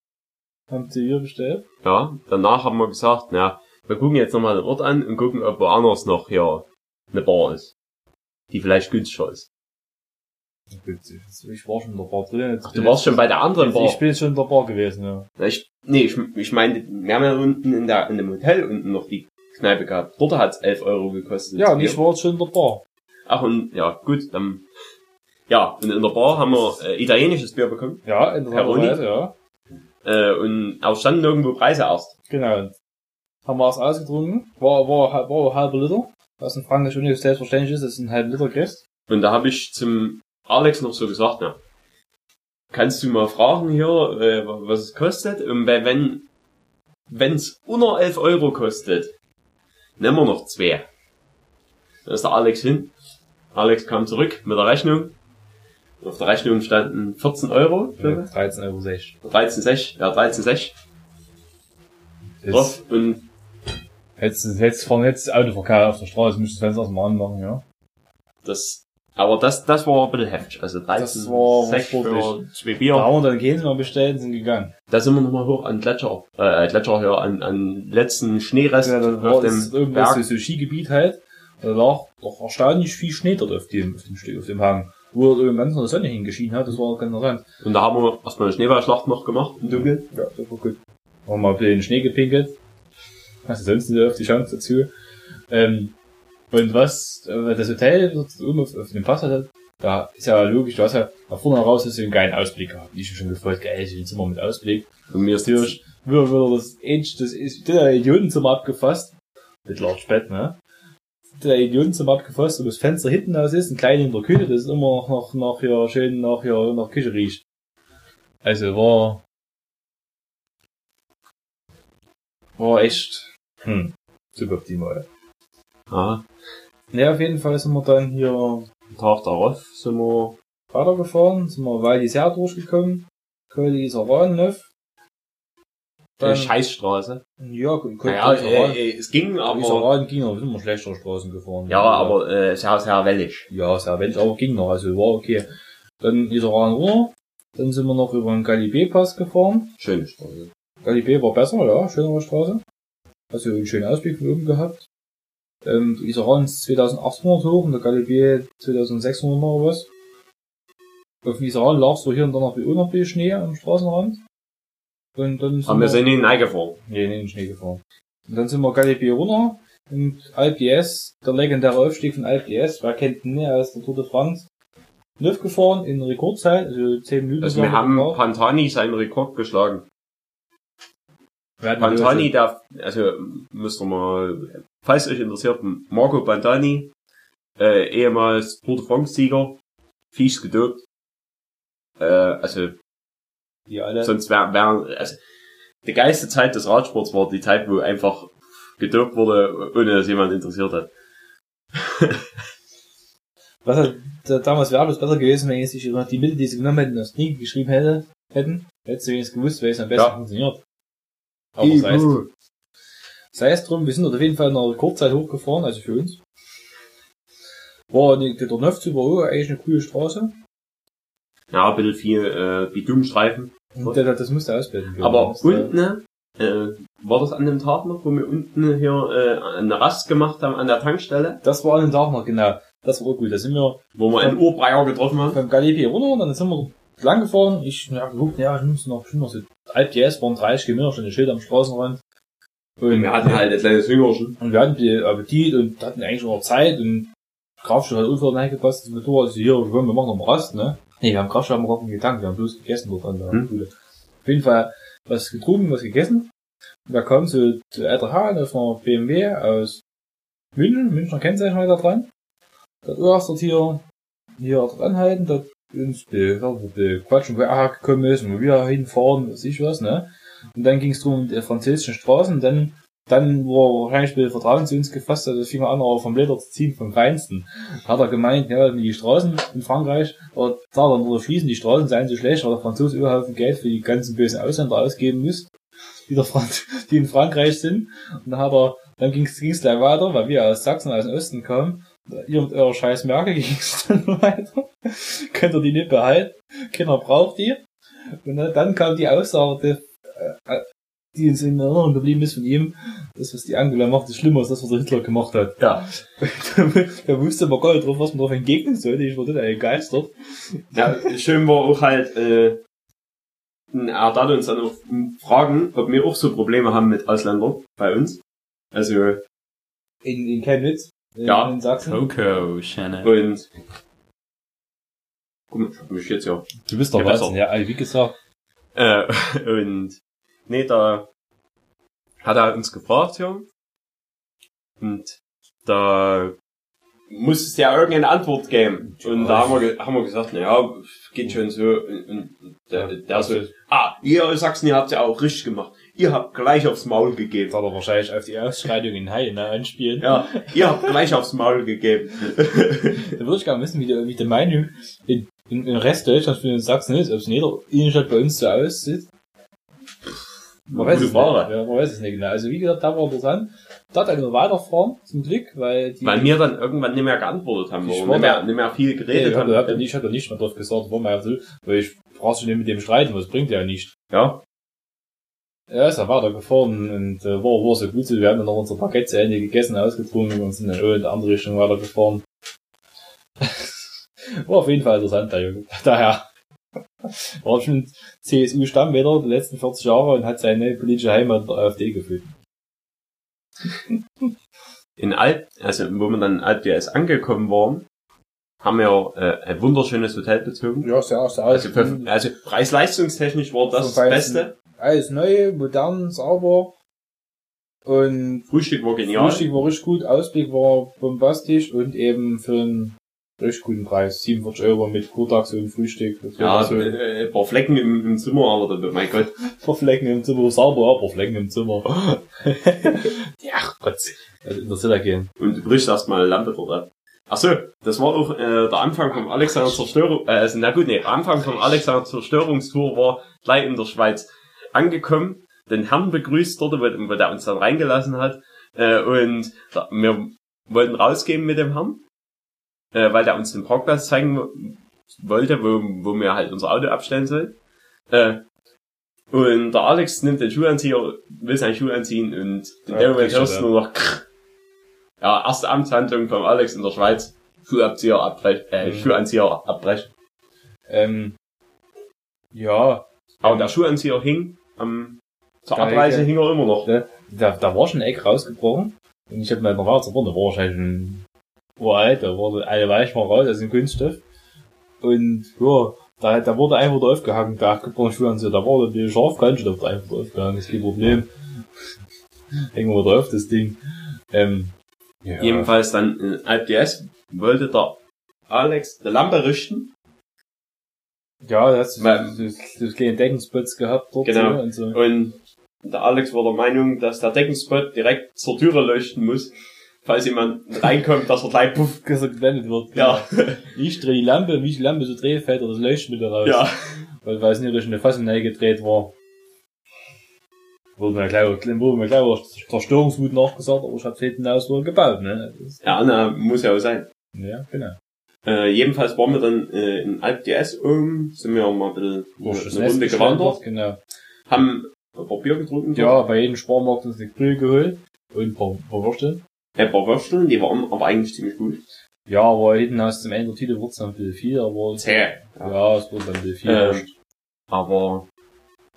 Haben die Bier bestellt. ja, danach haben wir gesagt, na, wir gucken jetzt nochmal den Ort an und gucken, ob woanders noch hier eine Bar ist. Die vielleicht günstiger ist. Ich war schon in der Bar drin. Jetzt Ach, du warst schon bei der anderen Bar. Ich bin jetzt schon in der Bar gewesen, ja. Ich, nee, ich, ich meine, wir haben ja unten in der, in dem Hotel unten noch die Kneipe gehabt. Dort hat's 11 Euro gekostet. Ja, und ich war jetzt schon in der Bar. Ach, und, ja, gut, dann, ja, und in der Bar haben wir äh, italienisches Bier bekommen. Ja, in der? Weise, ja. Äh, und auch standen nirgendwo Preise erst. Genau. Haben wir es ausgetrunken. War, war, war ein halber Liter. Was in Frankreich schon nicht selbstverständlich ist, dass du einen halben Liter kriegst. Und da habe ich zum Alex noch so gesagt, na, kannst du mal fragen hier, äh, was es kostet? Und wenn wenn's unter 11 Euro kostet, nehmen wir noch zwei. Da ist der Alex hin. Alex kam zurück mit der Rechnung. Und auf der Rechnung standen 14 Euro, Ja, glaube 13,06 Euro. ich. 13,6, ja, 13,6 Jetzt, drauf. Und jetzt, jetzt fahren jetzt Autoverkehr auf der Straße, müsstest du das Fenster mal anmachen, ja. das, aber das, das war ein bisschen heftig. Also Das war 13,6 für zwei Da Bier. haben wir dann Käse noch bestellt sind gegangen. Da sind wir nochmal hoch an Gletscher, äh, Gletscher hier, an, an letzten Schneerest Ja, da auf war dem das Berg. so, so Skigebiet halt. Da lag doch erstaunlich viel Schnee dort auf dem, auf dem, Stück- auf dem Hang. Wo irgendwann ganz noch die Sonne hingeschienen hat, das war ganz interessant. Und da haben wir erstmal eine Schneeballschlacht noch gemacht im Dunkeln. Ja, das war gut. Haben wir mal ein bisschen den Schnee gepinkelt. Hast du sonst nicht auf die Chance dazu. Ähm, und was, äh, das Hotel dort oben auf, auf dem Pass hat, da ist ja logisch, du hast ja nach vorne raus hast du einen geilen Ausblick gehabt. Ich hab schon gefreut, geil, ich ein Zimmer mit Ausblick. Und mir ist wird wieder das das ist der Idiotenzimmer abgefasst. Mit Large Bett, ne? Der Idiotenzimmer abgefasst und das Fenster hinten aus ist, ein klein in der Küche, das ist immer noch, noch hier schön nach hier, nach Küche riecht. Also war, war echt, hm, suboptimal. ja, Ne, auf jeden Fall sind wir dann hier am Tag darauf sind wir, weitergefahren, sind wir Val d'Isère durchgekommen, Col d'Isaran-Neuf. Äh, Scheißstraße. ja, Col Naja, äh, äh, es ging, aber, Isaran ging noch, wir sind wir schlechtere Straßen gefahren. ja, aber, äh, sehr, sehr wellig. Ja, sehr wenig, aber ging noch, also war okay. Dann Iseran runter, dann sind wir noch über den Galibé-Pass gefahren. Schöne Straße. Galibé war besser, ja, schönere Straße. Also einen schönen Ausblick von oben gehabt. Ähm, Iseran ist 2800 hoch und der Galibé 2600 oder was. Auf dem Iseran lag so hier und da noch wie noch viel Schnee am Straßenrand. Und dann sind Aber wir sind in den gefahren. Nee, in den Schnee gefahren. Und dann sind wir Galipé runter und Alp der legendäre Aufstieg von Alp wer kennt ihn nicht aus der Tour de France, Neuf gefahren in Rekordzeit, also 10 Minuten. Also wir haben Pantani seinen Rekord geschlagen. Pantani, der, also müsst ihr mal, falls euch interessiert, Marco Pantani, äh, ehemals Tour de France-Sieger, fies gedopt. Äh, also Die alle. sonst wäre, wär, also die geilste Zeit des Radsports war die Zeit, wo einfach gedopt wurde, ohne dass jemand interessiert hat. Was da, damals wäre alles besser gewesen, wenn jetzt immer die Mittel, die sie genommen hätten, das nie geschrieben hätte, hätten. Hättest du wenigstens gewusst, wer es am besten Ja. funktioniert. Aber sei es, sei es drum, wir sind dort auf jeden Fall in einer Rekordzeit hochgefahren, also für uns. War die, der Neuf zu Übero eigentlich eine coole Straße. Ja, ein bisschen viel äh, Bitumenstreifen. Das, das musste ausbilden. Aber Das, äh, unten, äh, war das an dem Tag noch, wo wir unten hier äh, eine Rast gemacht haben an der Tankstelle, Das war an dem Tag noch, genau. Das war auch gut. Da sind wir wo wir einen Urbreier getroffen haben? beim Galipi runter und dann sind wir lang gefahren. Ich hab geguckt, ja, ich muss noch, bestimmt noch so halb DS, waren 30 Kilometer, schon ein Schild am Straßenrand. Und, Wir hatten halt ein kleines Hüngerchen. und wir hatten die Appetit und hatten eigentlich noch Zeit und Kraftstoff hat unfair reingepasst, das Motorrad also hier, wir machen noch mal Rast, ne? Nee, wir haben wir gar nicht getankt, wir haben bloß gegessen an der Hm. Auf jeden Fall was getrunken, was gegessen. Und da kam so zu LTH, das war BMW aus München, Münchner Kennzeichen war da dran. Da erst dort hier, hier dort anhalten, dort uns quatschen, wo er gekommen ist und wo wir hinfahren, weiß ich was, ne? Und dann ging es drum, die französischen Straßen, dann, dann, wo er wahrscheinlich mit Vertrauen zu uns gefasst hat, das fing an, aber vom Leder zu ziehen, vom Feinsten. Hat er gemeint, ja, die Straßen in Frankreich, oder da dann oder schließen, die Straßen seien so schlecht, weil der Franzose überhaupt Geld für die ganzen bösen Ausländer ausgeben muss, die, der Franz die in Frankreich sind. Und dann hat er, dann ging's, ging's gleich weiter, weil wir aus Sachsen, aus dem Osten kamen, ihr mit eurer scheiß Merke ging's dann weiter. Könnt ihr die nicht behalten? Keiner braucht die. Und dann, kam die Aussage, äh, die uns in Erinnerung geblieben ist von ihm, das, was die Angela macht, ist schlimmer als das, was der Hitler gemacht hat. Ja. da wusste man gar nicht drauf, was man drauf entgegnen sollte. Ich war total begeistert. ja. Schön war auch halt, äh, er hat uns dann auch fragen, ob wir auch so Probleme haben mit Ausländern bei uns. Also, In, in Chemnitz. In, Ja. In Sachsen. Coco Channel. und, guck mal, ich hab mich jetzt ja Du bist doch was. besser. Ja, wie gesagt. Äh, und nee, da hat er uns gefragt, ja. Und da muss es ja irgendeine Antwort geben. Und da haben wir, haben wir gesagt, na ja, geht schon so. Und, der, der so, ah, ihr aus Sachsen, ihr habt ja auch richtig gemacht. Ihr habt gleich aufs Maul gegeben. hat er wahrscheinlich auf die Ausschreitung in Haie ne, anspielen. Ja, ihr habt gleich aufs Maul gegeben. Da würde ich gerne wissen, wie die, wie die Meinung in, in, im Rest Deutschlands für den Sachsen ist, ob es in jeder Innenstadt bei uns so aussieht. Man weiß es Frage. nicht. Ja, man weiß es nicht genau. Also wie gesagt, da war interessant. Da hat er nur weiterfahren, zum Glück, weil die... Weil wir dann irgendwann nicht mehr geantwortet haben, wo nicht mehr, nicht mehr viel Nee, geredet ich hatte, haben. hab, ich hatte nicht mal drauf gesagt, warum er so, weil ich brauchst du nicht mit dem streiten, was bringt ja nicht. Ja, Er ist ja weitergefahren und äh, war, war so gut so. Wir haben dann noch unser Paket zu Ende gegessen, ausgetrunken und sind dann in die andere Richtung weitergefahren. war auf jeden Fall interessant, der Junge. Daher war schon CSU-Stammwähler die letzten 40 Jahre und hat seine politische Heimat in der AfD gefühlt. in Alt, also wo wir dann in Alt DS angekommen waren, haben wir äh, ein wunderschönes Hotel bezogen. Ja, sehr, sehr Also, für, also preis-leistungstechnisch war das das. Beste. Alles neu, modern, sauber. Und Frühstück war genial. Frühstück war richtig gut, Ausblick war bombastisch und eben für einen richtig guten Preis. 47 Euro mit Kurtax und Frühstück. Ja, so äh, ein paar Flecken im, im Zimmer, aber da, mein Gott. ein paar Flecken im Zimmer, sauber, aber Flecken im Zimmer. ja, Gott. Also interessiert ja gehen. Und du brichst erstmal eine Lampe dort ab. Ach so, das war auch äh, der Anfang vom Alexander Zerstörung, äh, also, na gut, nee, der Anfang vom Alexander Zerstörungstour war gleich in der Schweiz angekommen, den Herrn begrüßt dort, wo, wo der uns dann reingelassen hat, äh, und da, wir wollten rausgehen mit dem Herrn, äh, weil der uns den Parkplatz zeigen wo- wollte, wo, wo wir halt unser Auto abstellen sollen. Äh, und der Alex nimmt den Schuhanzieher, will seinen Schuh anziehen und in Ja, dem Moment hörst du nur noch krrr. Ja, erste Amtshandlung vom Alex in der Schweiz. Schuhabzieher abbrechen, äh, Mhm. Schuhanzieher abbrechen. Ähm, ja, Aber der Schuhanzieher hing am, zur Geige. Abreise hing er immer noch. da, da, da war schon ein Eck rausgebrochen. Und ich hab mir noch raus, da war wahrscheinlich ein uralt, da wurde eine Weich mal raus, also ein Kunststoff. Und, ja, da, da wurde einfach da aufgehangen, der abgebrochene Schuhanzieher, da war die Scharfkante, da wurde einfach da aufgehangen, ist kein Problem. Hängen wir drauf, das Ding. Ähm, ja. Jedenfalls dann in AlpDS wollte der Alex die Lampe richten. Ja, da hast du so, kleine Deckenspots gehabt dort Genau. so und so. Und der Alex war der Meinung, dass der Deckenspot direkt zur Türe leuchten muss, falls jemand reinkommt, dass er gleich puff. Dass er geblendet wird. Ja, Ich drehe die Lampe, wie ich die Lampe so drehe, fällt er das Leuchtmittel raus. ja. Weil, weil es nicht durch eine Fassung gedreht war. Wurde mir gleich, wurde mir gleich auch Zerstörungswut nachgesagt, aber ich hab's hinten aus wohl gebaut, ne? Ja, na, muss ja auch sein. ja, genau. Äh, jedenfalls waren wir dann äh, in AlpDS oben, sind wir auch mal ein bisschen Durch eine Runde gewandert, Genau. haben Ein paar Bier getrunken. Ja, bei jedem Sparmarkt uns eine Grill geholt. Und ein paar, paar Würste. Ein paar Würsteln, die waren aber eigentlich ziemlich gut. Ja, aber hinten aus dem Ende der Tüte wird's dann ein bisschen viel, aber... Zäh. Ja, es wird dann bisschen viel. Ähm, aber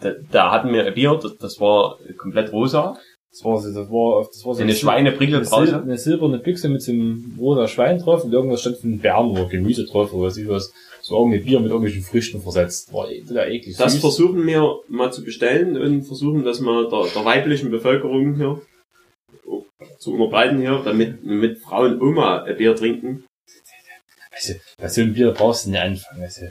da, da hatten wir ein Bier, das, das war komplett rosa. Das war so, das war, das war so Eine Sil- Schweinebrille eine, Sil draußen. eine silberne Büchse mit so einem rosa Schwein drauf und irgendwas stand von Bären oder Gemüse drauf oder was ich was. So irgendwie Bier mit irgendwelchen Früchten versetzt. War total eklig. Das süß. versuchen wir mal zu bestellen und versuchen das mal der, der weiblichen Bevölkerung hier zu unterbreiten hier, damit mit Frauen Oma ein Bier trinken. Also, bei so einem Bier brauchst du nicht anfangen. Also,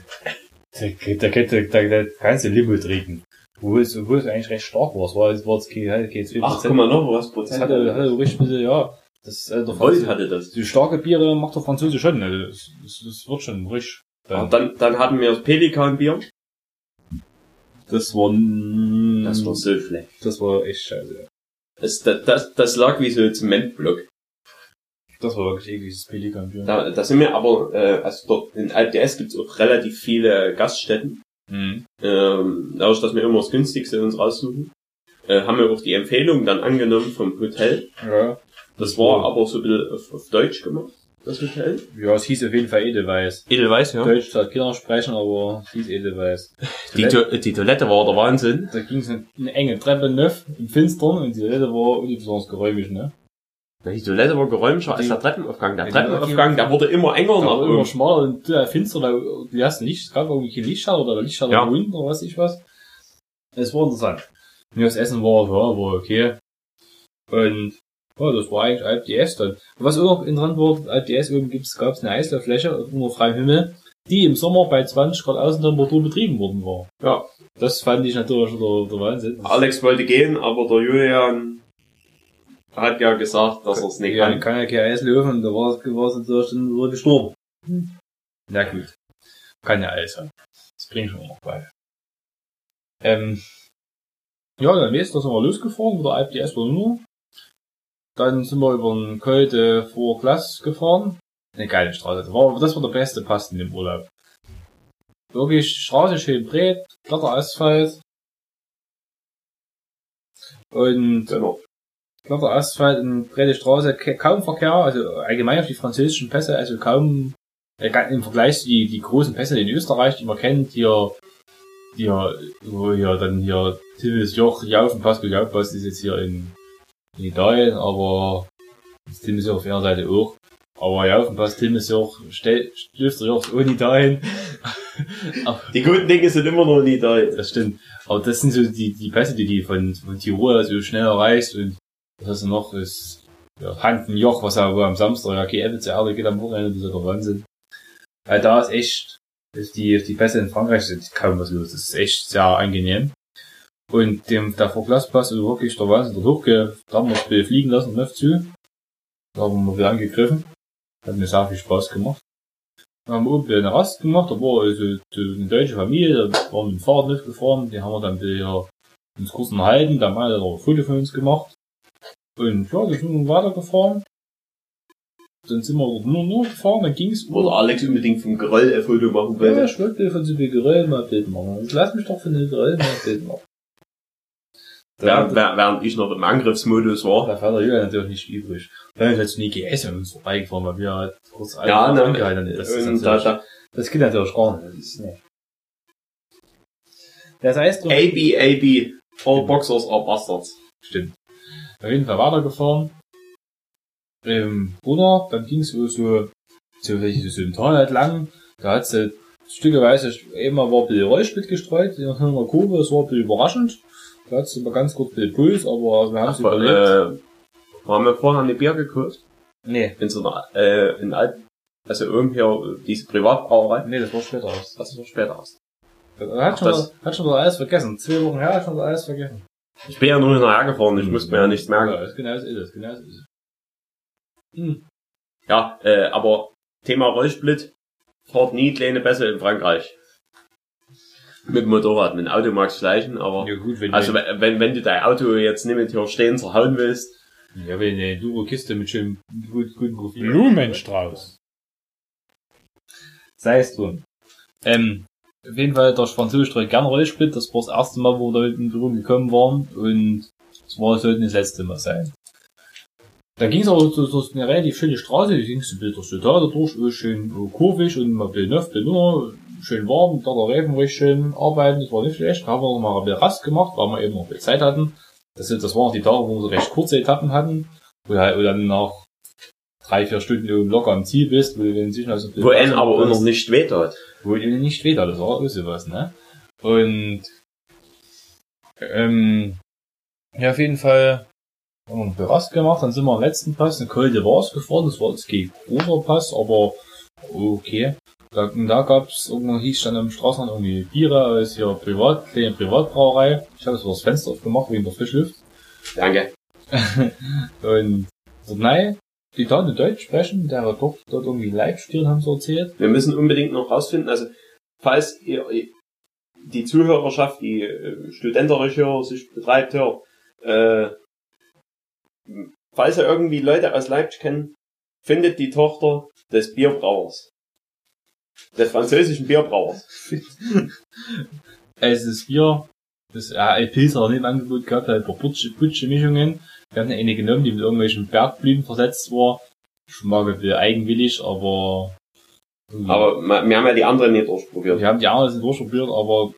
da, da, da, da, da, da kannst du Limo trinken. Obwohl es, obwohl es eigentlich recht stark war. Es war, es war jetzt kein, halt kein 2%. Ach, guck mal noch, was Das Prozent. hatte, hatte richtig ein bisschen, ja. Das, äh, der Volt Franzose, hatte das. die starke Biere macht der Franzose schon. Also, das, das, das wird schon richtig. Und dann, dann hatten wir das Pelikan-Bier. Das war, Das war so schlecht. das war echt scheiße. Das, das, das, das lag wie so ein Zementblock. Das war wirklich ekliges Pelikan-Bier. Da, da sind wir aber, äh, also dort in ALTS gibt's auch relativ viele Gaststätten. Mhm. Ähm, dadurch, dass wir immer das günstigste uns raussuchen, äh, haben wir auch die Empfehlung dann angenommen vom Hotel. Ja. Das war aber so ein bisschen auf, auf Deutsch gemacht, das Hotel. Ja, es hieß auf jeden Fall Edelweiß. Edelweiß, ja. Deutsch darf Kinder sprechen, aber es hieß Edelweiß. Die, to die Toilette war der Wahnsinn. Da ging es eine, eine enge Treppe neuf im Finstern und die Toilette war unbesonders geräumig, ne? Die Toilette war geräumter als der Treppenaufgang. Der Treppenaufgang, der wurde immer enger Da nach war immer oben. schmaler und total finster, da, du hast Licht, es gab irgendwie kein Lichtschalter oder Lichtschalter Ja. unten oder was ich was. Es war interessant. Und das Essen war, ja, war okay. Und, ja, das war eigentlich AlpDS dann. Was auch noch interessant war, AlpDS oben gibt's, gab's eine Eislauffläche unter freiem Himmel, die im Sommer bei 20 Grad Außentemperatur betrieben worden war. Ja. Das fand ich natürlich der, der Wahnsinn. Alex wollte gehen, aber der Julian hat ja gesagt, dass er es nicht Ja, kann. kann ja kein Eis laufen, da war es war natürlich dann wohl gestorben. Na gut. Kann ja alles sein. Das bringt schon noch bei. Ähm, ja, dann nächstes sind wir losgefahren, mit der Alp DS nur. Dann sind wir über den Költe vor Glas gefahren. Eine geile Straße. Das war, das war der beste Pass in dem Urlaub. Wirklich Straße schön breit, glatter Asphalt. Und Genau. glatter Asphalt und breite Straße, kaum Verkehr, also allgemein auf die französischen Pässe, also kaum äh, im Vergleich zu die, die großen Pässe in Österreich, die man kennt, hier, hier, wo hier dann hier Timmes Joch, Jaufenpass, Jaufenpass ist jetzt hier in, in Italien, aber das Timmes Joch auf ihrer Seite auch. Aber Jaufenpass, Timmes Joch, stößt der Joch ohne Italien. aber, Die guten Dinge sind immer noch nie da. das stimmt. Aber das sind so die, die Pässe, die die von, von Tirol so schnell erreichst und was hast du noch? Ist ja, Handenjoch, was ja wo am Samstag ja Ebbe zu Erde geht am Wochenende, das ist ja der Wahnsinn. Weil da ist echt, ist die, die Pässe in Frankreich sind kaum was los. Das ist echt sehr angenehm. Und dem, der Vorglaspass ist wirklich der Wahnsinn. Der Hochge, da haben wir das Bild fliegen lassen, läuft zu. Da haben wir wieder angegriffen. Hat mir sehr viel Spaß gemacht. Dann haben wir oben eine Rast gemacht, da war also so eine deutsche Familie, da waren wir mit dem Fahrrad mitgefahren, die haben wir dann wieder uns kurz unterhalten, der Mann hat auch ein Foto von uns gemacht. Und ja, dann sind wir weitergefahren. Dann sind wir nur, nur gefahren, dann ging's Wo der Alex unbedingt vom Geröll ein Foto machen Ja, wollte. ich wollte von so viel Geröll mal ein Bild machen. Lass mich doch von den Geröll mal ein Bild machen. Wer- während ich noch im Angriffsmodus war. da fährt der Julian natürlich nicht übrig. Dann ist jetzt nie GS an uns vorbeigefahren, weil wir halt kurz Ja, ne, angehalten haben. Das ist und da, da, das geht natürlich gar nicht. Das ist, nee. Das heißt, AB, AB, all boxers are bastards. Stimmt. Auf jeden Fall weitergefahren. Ähm, runter, dann ging es so, so, so, so ein Tal halt lang. Da hat sie stückeweise, immer war ein bisschen Rollsplit gestreut, in einer Kurve, das war ein bisschen überraschend. Sie mal ganz kurz bisschen Puls, aber wir haben es überlebt. äh, haben wir vorhin eine Bier gekauft? nee, In so einer, äh, in Alt, also irgendwie hier, diese Privatbrauerei. nee, das war später aus. Das war später aus. Hat Ach, schon, das- hat schon alles vergessen. Zwei Wochen her hat schon alles vergessen. Ich bin ja nur hinterher gefahren, ich musste mir ja nichts merken. Ja, genau so ist es, genau so ist es. Hm. Ja, äh, aber Thema Rollsplit, fahrt nie kleine Bässe in Frankreich. Mit dem Motorrad, mit dem Auto magst du schleichen, aber, Ja gut, wenn also wenn, wenn, wenn du dein Auto jetzt nicht mit hier stehen zerhauen willst, ja, wenn eine dure Kiste mit schönem gut, guten Profil. Blumenstrauß. Sei es drum. Ähm, auf jeden Fall der französische Streik gerne Rollsplit. Das war das erste Mal, wo wir da in Berührung gekommen waren. Und es war sollte nicht das letzte Mal sein. Da ging es aber so, so eine relativ schöne Straße, die ging so durch so da durch, oh, schön oh, kurvig und mal Villeneuve, Benur, schön warm, da der Reifen ruhig schön arbeiten, das war nicht schlecht, haben wir noch mal ein bisschen Rast gemacht, weil wir eben noch viel Zeit hatten. Das, sind, das waren auch die Tage, wo wir so recht kurze Etappen hatten, wo, halt, wo dann nach drei, vier Stunden du locker am Ziel bist, wo du den sich also Wo einen aber auch noch nicht weht hat. wo du nicht weder, das war auch sowas, ne? Und ähm, ja, auf jeden Fall einen Berast gemacht, dann sind wir am letzten Pass, eine Col de Vars gefahren, das war jetzt kein großer Pass, aber okay. Da, da gab's irgendwo hieß dann am Straßenrand irgendwie Biere als hier Privat, kleine Privatbrauerei. Ich habe so das Fenster aufgemacht wegen der Frischluft. Danke. Und so, nein, die da nicht Deutsch sprechen, der hat doch dort irgendwie live stehen, haben sie erzählt. Wir müssen unbedingt noch rausfinden, also falls ihr die Zuhörerschaft, die äh, studentisch hier sich betreibt hier, äh, falls ihr irgendwie Leute aus Leipzig kennt, findet die Tochter des Bierbrauers. Des französischen Bierbrauers. Also das Bier, das äh, Pilzer hat nicht im Angebot gehabt, halt paar Putsche, Putsche Mischungen. Wir hatten eine genommen, die mit irgendwelchen Bergblüten versetzt war. Schmeckt ein bisschen eigenwillig, aber Aber wir haben ja die anderen nicht durchprobiert. wir haben die anderen nicht durchprobiert, aber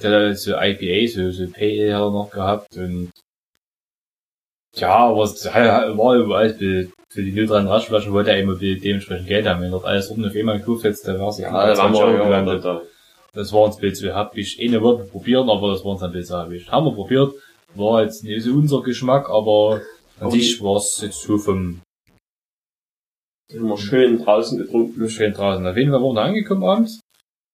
der hat so IPA, so, so Pale Ale noch gehabt und ja, aber es war überall für, für die neutralen Raschflaschen wollte er immer dementsprechend Geld haben. Wenn dort alles unten auf einmal gekauft hättest, dann wär's Ja, da waren 20 Euro wir ja gelandet. da. Das war uns ein bisschen hab ich eine Woche probieren, aber das war uns ein bisschen happig. Haben wir probiert, war jetzt nicht so unser Geschmack, aber an sich war es jetzt so vom Immer schön draußen getrunken. schön draußen. Auf jeden Fall waren wir angekommen abends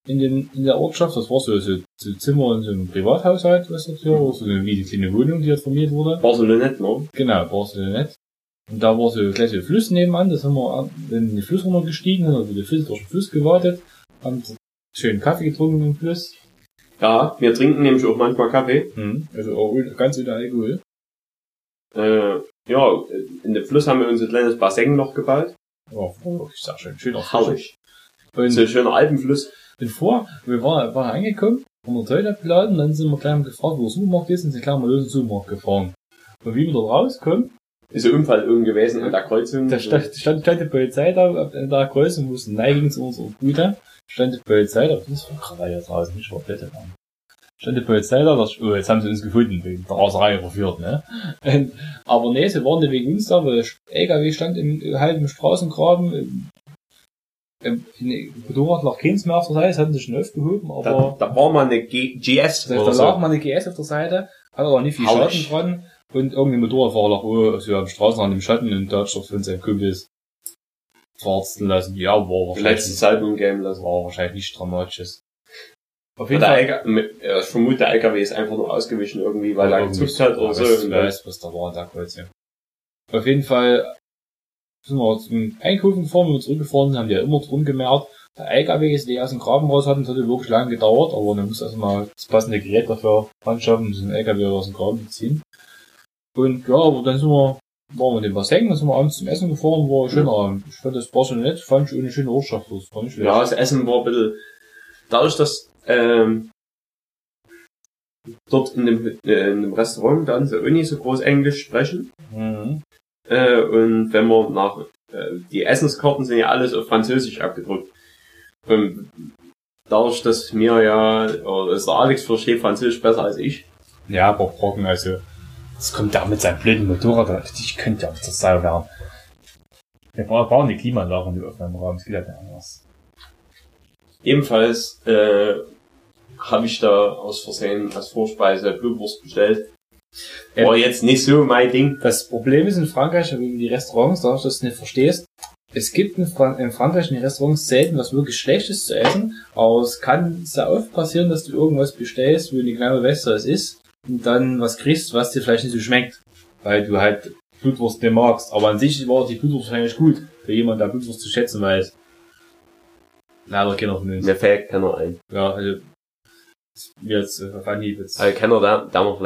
in den in der Ortschaft. Das war so, so Zimmer in so einem Privathaushalt, was das hier, war, so eine, wie die kleine Wohnung, die dort vermietet wurde. Barcelonette, ne? Genau, nett. Und da war so gleich so ein Fluss nebenan, das haben wir in den Fluss runtergestiegen, haben also den Fluss durch den Fluss gewartet, haben schön Kaffee getrunken im Fluss. Ja, wir trinken nämlich auch manchmal Kaffee. Hm. Also auch ganz ohne Alkohol. Äh, ja, in dem Fluss haben wir uns ein kleines Bassin noch gebaut. Ja, war wirklich sehr schön. Schön auf Herrlich. Und So ein schöner Alpenfluss. Bin vor, wir waren, waren angekommen, haben wir Toilette abgeladen, dann sind wir gleich mal gefragt, wo der Supermarkt ist, und sind gleich mal los in den Supermarkt gefahren. Und wie wir dort rauskommen, Ist ein Unfall irgendwo gewesen an der Kreuzung. da stand, stand, stand die Polizei da, ab in der Kreuzung, wo es nein ging zu unserer Bude, stand die Polizei da, das war da draußen, nicht war bitte lang. Stand die Polizei da, ich, oh, jetzt haben sie uns gefunden, wegen der Raserei verführt, ne? Und, aber nee, sie waren nicht wegen uns da, weil der LKW stand im, halt im Straßengraben, im, im Motorrad lag keins mehr auf der Seite, hatten sie schon aufgehoben, aber Da, da war mal eine G GS da, da lag so. mal eine GS auf der Seite, hat aber nicht viel Herrlich. Schaden dran. Und irgendein Motorradfahrer lag oh, so am Straßenrand im Schatten und da hat von seinen Kumpels verarzen lassen. Ja, war wahrscheinlich, letzte Zeit umgeben lassen. war wahrscheinlich nicht dramatisches. Auf jeden Fall. Äh, ich vermute, der LKW ist einfach nur ausgewichen irgendwie, weil er Irgendwie- gezuckt hat oder ja, so. Dann- weiß, was da war der Kreuzung. Auf jeden Fall sind wir zum Einkaufen gefahren, wenn wir zurückgefahren sind, haben die ja immer drum gemerkt. Der LKW, ist, die aus dem Graben raus hatten, das hatte wirklich lange gedauert, aber dann muss erstmal das passende Gerät dafür anschaffen, um diesen LKW aus dem Graben zu ziehen. Und ja, aber dann sind wir, waren wir in dem Bassin, dann sind wir abends zum Essen gefahren, war ein schöner Abend. Ich fand das war schon nett, fand ich eine schöne Ortschaft, das war nicht schlecht. Ja, das Essen war ein bisschen, dadurch, dass, ähm, dort in dem, äh, in dem Restaurant dann so auch nicht so groß Englisch sprechen. Mhm. Äh, und wenn man nach, äh, die Essenskarten sind ja alles auf Französisch abgedruckt. Und dadurch, dass mir ja, oder dass der Alex versteht Französisch besser als ich. Ja, aber Brocken, also, das kommt da mit seinem blöden Motorrad, ich könnte ja auch das Seil werden. Wir bra- brauchen die Klimaanlage in die offenen Raum, es geht halt nicht anders. Ebenfalls, äh, habe ich da aus Versehen als Vorspeise Blutwurst bestellt. War jetzt nicht so mein Ding. Das Problem ist in Frankreich, wegen die Restaurants, da du das nicht verstehst, es gibt in, Fran in Frankreich in den Restaurants selten was wirklich Schlechtes zu essen, aber es kann sehr oft passieren, dass du irgendwas bestellst, wo du nicht genau weißt, was es ist, und dann was kriegst, was dir vielleicht nicht so schmeckt, weil du halt Blutwurst nicht magst. Aber an sich war die Blutwurst wahrscheinlich gut, für jemanden, der Blutwurst zu schätzen weiß. Leider keiner von uns. Mir fällt keiner ein. Ja, also, jetzt, Anhieb jetzt. Also keiner, der, der noch.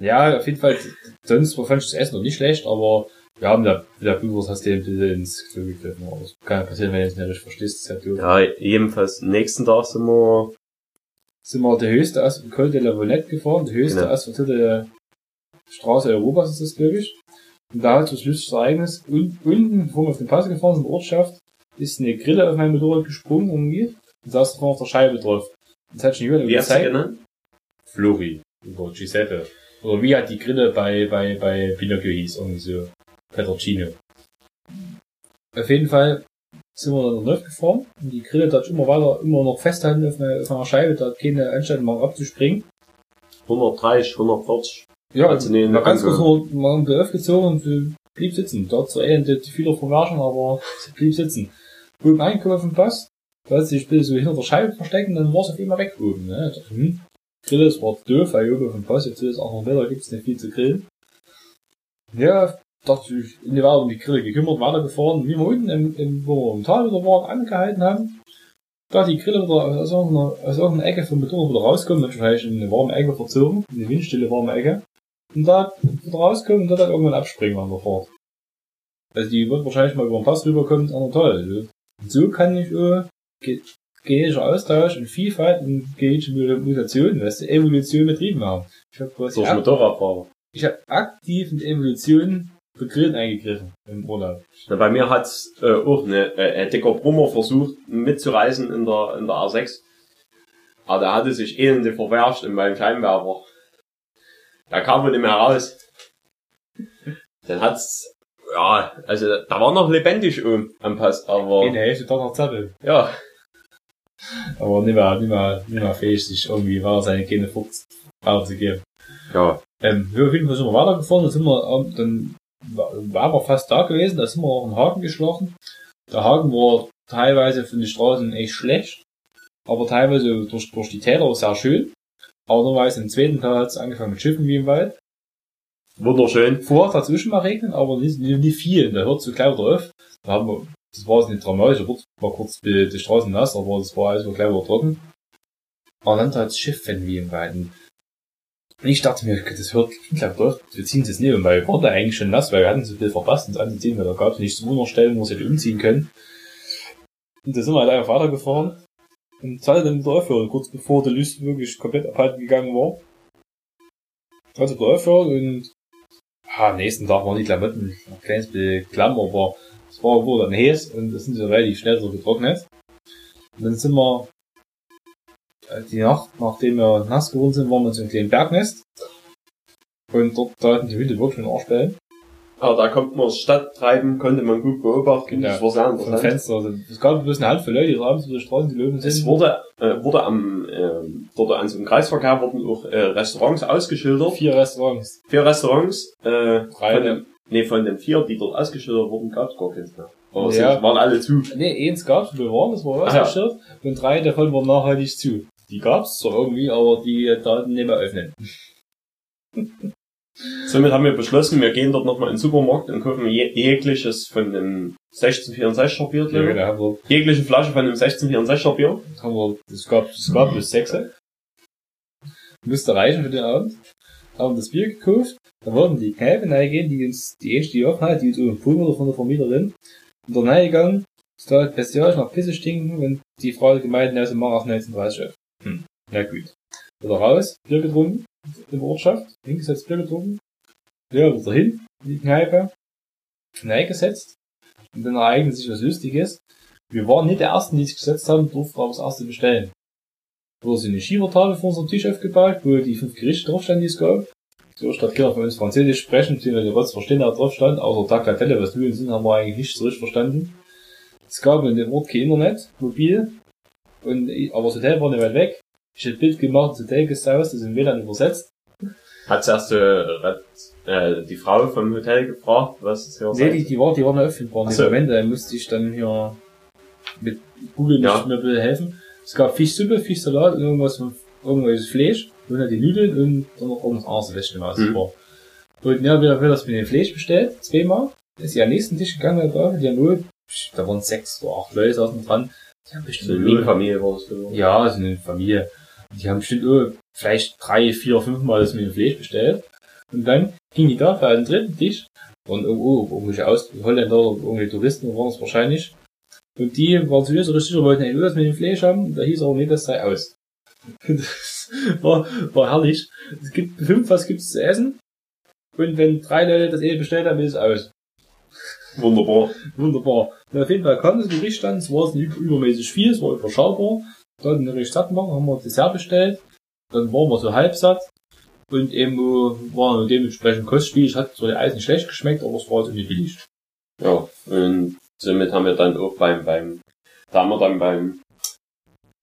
Ja, auf jeden Fall, sonst fand ich das Essen noch nicht schlecht, aber Wir haben da, der Bügers hast du ein bisschen ins Klo gegriffen, aber das kann ja passieren, wenn du es nicht richtig verstehst, das ist ja doof. Ja, jedenfalls, nächsten Tag sind wir, Sind wir die höchste As Col de la Volette gefahren, die höchste Genau. asphaltierte Straße Europas ist das, glaube ich. Und da hat so ein lustiges Ereignis. Und unten, wo wir auf den Pass gefahren sind, in der Ortschaft, ist eine Grille auf mein Motorrad gesprungen irgendwie und saß davor auf der Scheibe drauf. Das hat schon jemand wie hast du genannt? Flori oder Giuseppe. Oder wie hat die Grille bei, bei, bei Pinocchio hieß, irgendwie so. Petrocino. Auf jeden Fall sind wir dann drauf gefahren und die Grille dort immer weiter, immer noch festhalten auf einer, auf einer Scheibe, da keine Anstalt machen abzuspringen. 130, 140. Ja, Also, nee, mal ganz kurz nur mal den gezogen und sie blieb sitzen. Dort zur Ende die Fühler verwaschen, aber sie blieb sitzen. Oben eingekommen auf dem Pass, ein bisschen so hinter der Scheibe versteckt und dann war es auf einmal weg oben. Ne? Ich dachte, hm, Grill, das war doof, weil auf dem Pass jetzt ist auch noch Wetter, gibt's nicht viel zu grillen. Ja, dachte ich, in die Weile um die Grille gekümmert, weitergefahren, wie wir unten im, im, wo wir im Tal wieder waren, angehalten haben. Da die Grille wieder aus irgendeiner, aus irgendeiner Ecke vom Motorrad wieder rauskommt, hat sich wahrscheinlich in eine warme Ecke verzogen, in eine windstille warme Ecke. Und da wieder rauskommen und da dann irgendwann abspringen an der Fahrt. Also die wird wahrscheinlich mal über den Pass rüberkommen, ist auch noch toll. Und so kann ich äh, genetischer Austausch und Vielfalt und genetische Mutation, weißt du, Evolution betrieben haben. Ich habe quasi Durch Motorradfahrer. ich hab aktiv in die Evolution für Grillen eingegriffen im Urlaub. Na, bei mir hat's äh, auch eine, äh, ein dicker Brummer versucht mitzureisen in der, in der R6. Aber der hatte sich elende verwerscht in meinem Scheinwerfer. Da kam wohl nicht mehr raus. Dann hat's, ja, also da war noch lebendig oben am Pass, aber In der Hälfte doch noch Zettel. ja, Aber nicht mehr, nicht mehr, nicht mehr fähig, sich irgendwie weiter seine Kinder weiterzugeben. ja, Ähm, wir auf jeden Fall sind wir weitergefahren, dann sind wir, ähm, dann war- waren wir fast da gewesen, da sind wir auch einen Haken geschlagen. Der Haken war teilweise von den Straßen echt schlecht, aber teilweise durch, durch die Täler sehr schön. Aber es im zweiten Teil hat es angefangen mit Schiffen wie im Wald. wunderschön. Vorher hat es dazwischen mal regnen, aber nicht, nicht, nicht viel. Da hört es so gleich wieder auf. Da haben wir, das war jetzt nicht dramatisch, da wird- war kurz die, die Straßen nass, aber das war alles gleich wieder trocken. Aber dann hat das Schiff wenn wie im Wald. Und ich dachte mir, das hört gleich durch, wir ziehen es nicht um, weil wir waren da eigentlich schon nass, weil wir hatten so viel verpasst, uns anzuziehen, weil da gab es nicht so Unterstellen, wo wir es hätte umziehen können. Und da sind wir halt einfach weitergefahren. Und es hatte dann wieder aufhören, kurz bevor der Lüst wirklich komplett abhalten gegangen war. Also wieder aufhören und Ah, am nächsten Tag waren die Klamotten ein kleines bisschen klamm, aber es war wohl dann heiß und das sind so relativ schnell so getrocknet. Und dann sind wir äh, die Nacht, nachdem wir nass geworden sind, waren wir in so einem kleinen Bergnest. Und dort hatten die Hunde wirklich einen Arschbellen. Aber da kommt man das Stadttreiben, konnte man gut beobachten. Genau. Das war sehr Vom interessant. Fenster. Also, es gab bloß eine Handvoll Leute, die abends über die Straßen gelaufen sind. Es wurde, äh, wurde am, äh, dort an so einem Kreisverkehr wurden auch äh, Restaurants ausgeschildert. vier Restaurants. Vier Restaurants, äh, Drei, von ne? nee, von den vier, die dort ausgeschildert wurden, gab's gar keins mehr. Aber Ja. waren alle zu. Nee, eins gab's, wir waren, das war Ah, ja. ausgeschildert. Und drei davon waren nachhaltig zu. Die gab's zwar irgendwie, aber die Daten nicht mehr öffnen. Somit haben wir beschlossen, wir gehen dort nochmal in den Supermarkt und kaufen je jegliches von dem 1664er Bier, Ja, genau, haben wir Jegliche Flasche von dem 1664er Bier. haben wir, es gab, es gab bloß sechs. Müsste reichen für den Abend. Haben das Bier gekauft. Dann wollten die Kneipe reingehen, die uns, die erste, die hat, die uns oben Pulver von der Vermieterin. Und dann reingegangen, es da bestialisch nach Pisse stinken und die Frau hat gemeint, na, sie machen auf 1930 auf. Hm, na gut. Wieder raus, Bier getrunken, in der Ortschaft, hingesetzt, Bier getrunken. Ja, wieder hin, in die Kneipe, reingesetzt. Und dann ereignet sich was Lustiges. Wir waren nicht der Ersten, die sich gesetzt haben, durften aber das Erste bestellen. Wurde so eine Schiebertafel vor unserem Tisch aufgebaut, wo die fünf Gerichte drauf standen, die es gab. So statt Kinder von uns Französisch sprechen, die wir was verstehen, da drauf stand, außer Tagliatelle, was Nudeln sind, haben wir eigentlich nicht so richtig verstanden. Es gab in dem Ort kein Internet, mobil, und, aber das Hotel war nicht weit weg. Ich hab ein Bild gemacht, das Hotel gesaust, das in WLAN übersetzt. Hat zuerst äh, äh, die Frau vom Hotel gefragt, was es hier Nee, die, die war, die waren auffindbar. Ach In so. Moment, da musste ich dann hier mit Google Ja. nicht mehr bitte helfen. Es gab Fischsuppe, Fischsalat und irgendwas irgendwelches Fleisch. Und dann die Nudeln und dann noch irgendwas anderes, weiß ich nicht was es Mhm. war. Und ja, wieder, wieder das mit dem Fleisch bestellt, zweimal. Ist sie am nächsten Tisch gegangen, da, die haben nur, da waren sechs oder acht Leute saßen dran. Die haben so bestimmt eine nur- Mini-Familie war das. gewesen. ja, so eine Familie. Die haben bestimmt oh, vielleicht drei, vier, fünf Mal das mit dem Fleisch bestellt. Und dann ging die da für einen dritten Tisch Und irgendwo, irgendwelche Aus Holländer oder irgendwelche Touristen waren es wahrscheinlich. Und die waren zuerst richtig sicher, wollten ein was mit dem Fleisch haben, da hieß aber nicht, das sei aus. Das war, war herrlich. Es gibt fünf, was gibt's zu essen? Und wenn drei Leute das eh bestellt haben, ist es aus. Wunderbar. Wunderbar. Und auf jeden Fall kam das Gericht dann, es war nicht übermäßig viel, es war überschaubar. Dann eine recht satt machen, haben wir Dessert bestellt. Dann waren wir so halb satt. Und eben äh, war dementsprechend kostspielig, hat zwar der Eis nicht schlecht geschmeckt, aber es war also nicht billig. Ja, und somit haben wir dann auch beim, beim, da haben wir dann beim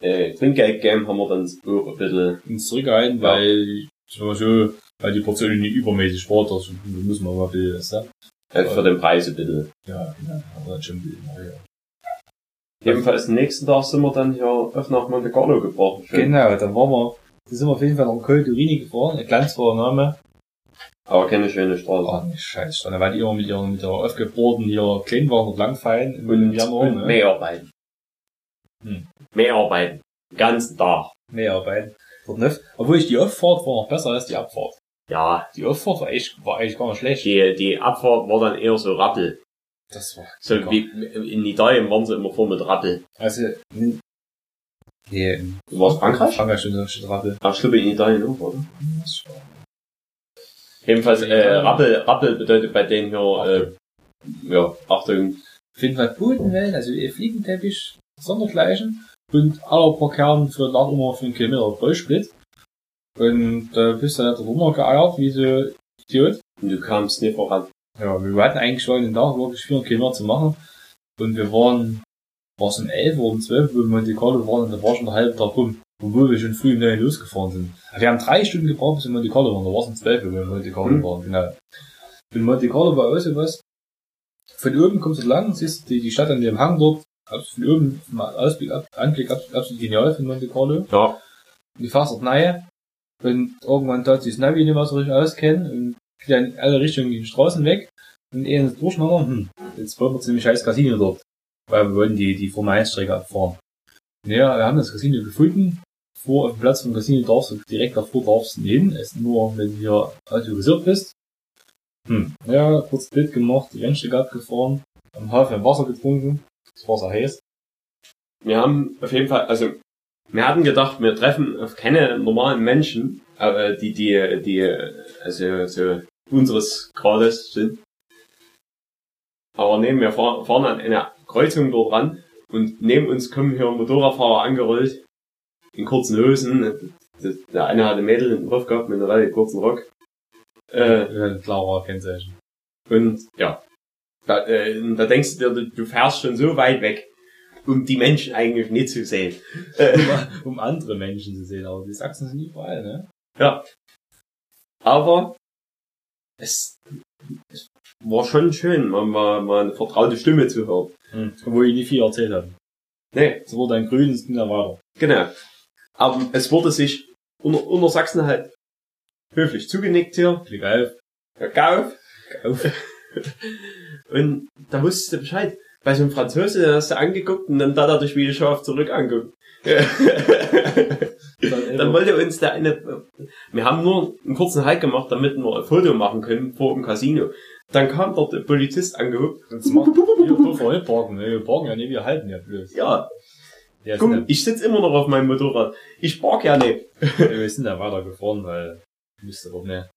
äh, Trinkgeld-Game haben wir dann auch ein bisschen, Uns zurückgehalten, Ja. weil, so, weil die Portion nicht übermäßig war, das müssen wir mal ein bisschen, du? äh, für den Preis ein bisschen. Ja, ja, aber dann schon ein bisschen, ja. Jedenfalls den nächsten Tag sind wir dann hier auf nach Monte Carlo gebracht. Schön. Genau, dann waren wir, da sind wir auf jeden Fall nach Col Turini gefahren, ein glanzvoller Name. Aber keine schöne Straße. Oh, ne Scheiße, dann weil die immer mit ihren, mit der aufgebohrten hier Kleinwagen und langfallen im Und, Januar, und ne? mehr arbeiten. Hm. Mehr arbeiten. Den ganzen Tag. Mehr arbeiten. Dort nicht. Obwohl ich die Auffahrt war noch besser als die Abfahrt. Ja, Die Auffahrt war echt, war eigentlich gar nicht schlecht. die, die Abfahrt war dann eher so Rappel. Das war, So lecker. wie in Italien waren sie immer voll mit Rappel. also, n- nee, in Du warst Frankreich? Frankreich schon so steht Rappel. Ach, ich glaube in Italien auch, oder? Das war- Jedenfalls, äh, Rappel, Rappel bedeutet bei denen hier, äh, ja, Achtung, Auf jeden Fall Bodenwellen, also ihr Fliegenteppich, sondergleichen. Und aller pro Kern für Lad immer für einen Kilometer Vollsplit. Und da bist du da drunter geeiert, wie so Idiot. und du kamst nicht voran. Ja, wir hatten eigentlich schon den Tag wirklich 400 Kilometer zu machen. Und wir waren, war es um 11 oder um 12 Uhr in Monte Carlo waren und da war schon der halbe Tag rum. Obwohl wir schon früh 9 Uhr losgefahren sind. Wir haben drei Stunden gebraucht bis in Monte Carlo waren. Da war es um 12 Uhr, wenn wir in Monte Carlo Hm. waren, genau. In Monte Carlo war auch so was. Von oben kommst du lang, siehst die, die Stadt an dem Hang dort. Absolut Von oben, mal Ausblick, ab, Anblick absolut, genial von Monte Carlo. Ja, Und die fährst dort nahe. Und irgendwann sich das Navi nicht mehr so richtig auskennen und geht in alle Richtungen die Straßen weg. Und ehe es durcheinander, hm, jetzt wollen wir ziemlich scheiß Casino dort. Weil wir wollten die, die Formel 1 Strecke abfahren. Ja, wir haben das Casino gefunden. Vor, dem Platz vom Casino darfst du direkt davor darfst du hin. Nur, wenn du hier autorisiert bist. Hm, ja, kurz Bild gemacht, die Rennstrecke abgefahren, am Hafen Wasser getrunken. Das war sehr heiß. wir haben auf jeden Fall, also, wir hatten gedacht, wir treffen auf keine normalen Menschen, äh, die, die, die, also, so unseres Grades sind. Aber neben wir fahren an einer Kreuzung dort ran und neben uns kommen hier Motorradfahrer angerollt, in kurzen Hosen. Der eine hatte Mädel in den Kopf gehabt mit einem relativ kurzen Rock. Äh, klarer Kennzeichen. und ja, da, äh, da denkst du dir, du- fährst schon so weit weg, um die Menschen eigentlich nicht zu sehen. Äh, um andere Menschen zu sehen, aber die Sachsen sind überall, ne? ja. Aber es, es war schon schön, mal, mal, mal eine vertraute Stimme zu hören. Hm. Wo ich nie viel erzählt habe. Nee, Es wurde ein grün, es ging dann weiter. genau. Aber es wurde sich unter, unter Sachsen halt höflich zugenickt hier. Klick auf. Gauf. Auf. Und da wusstest du Bescheid. Bei so einem Franzose, der hast du angeguckt und dann da hat er dich wie scharf zurück anguckt. Dann wollte uns der eine, wir haben nur einen kurzen Halt gemacht, damit wir ein Foto machen können vor dem Casino. Dann kam dort der Polizist angehuckt. Jetzt macht wir parken, ne? Wir parken ja nicht, wir halten ja bloß. Ja, Ja, guck, sind ich sitz immer noch auf meinem Motorrad. Ich park ja nicht. ja, wir sind ja weiter gefahren, weil, müsste doch, ne?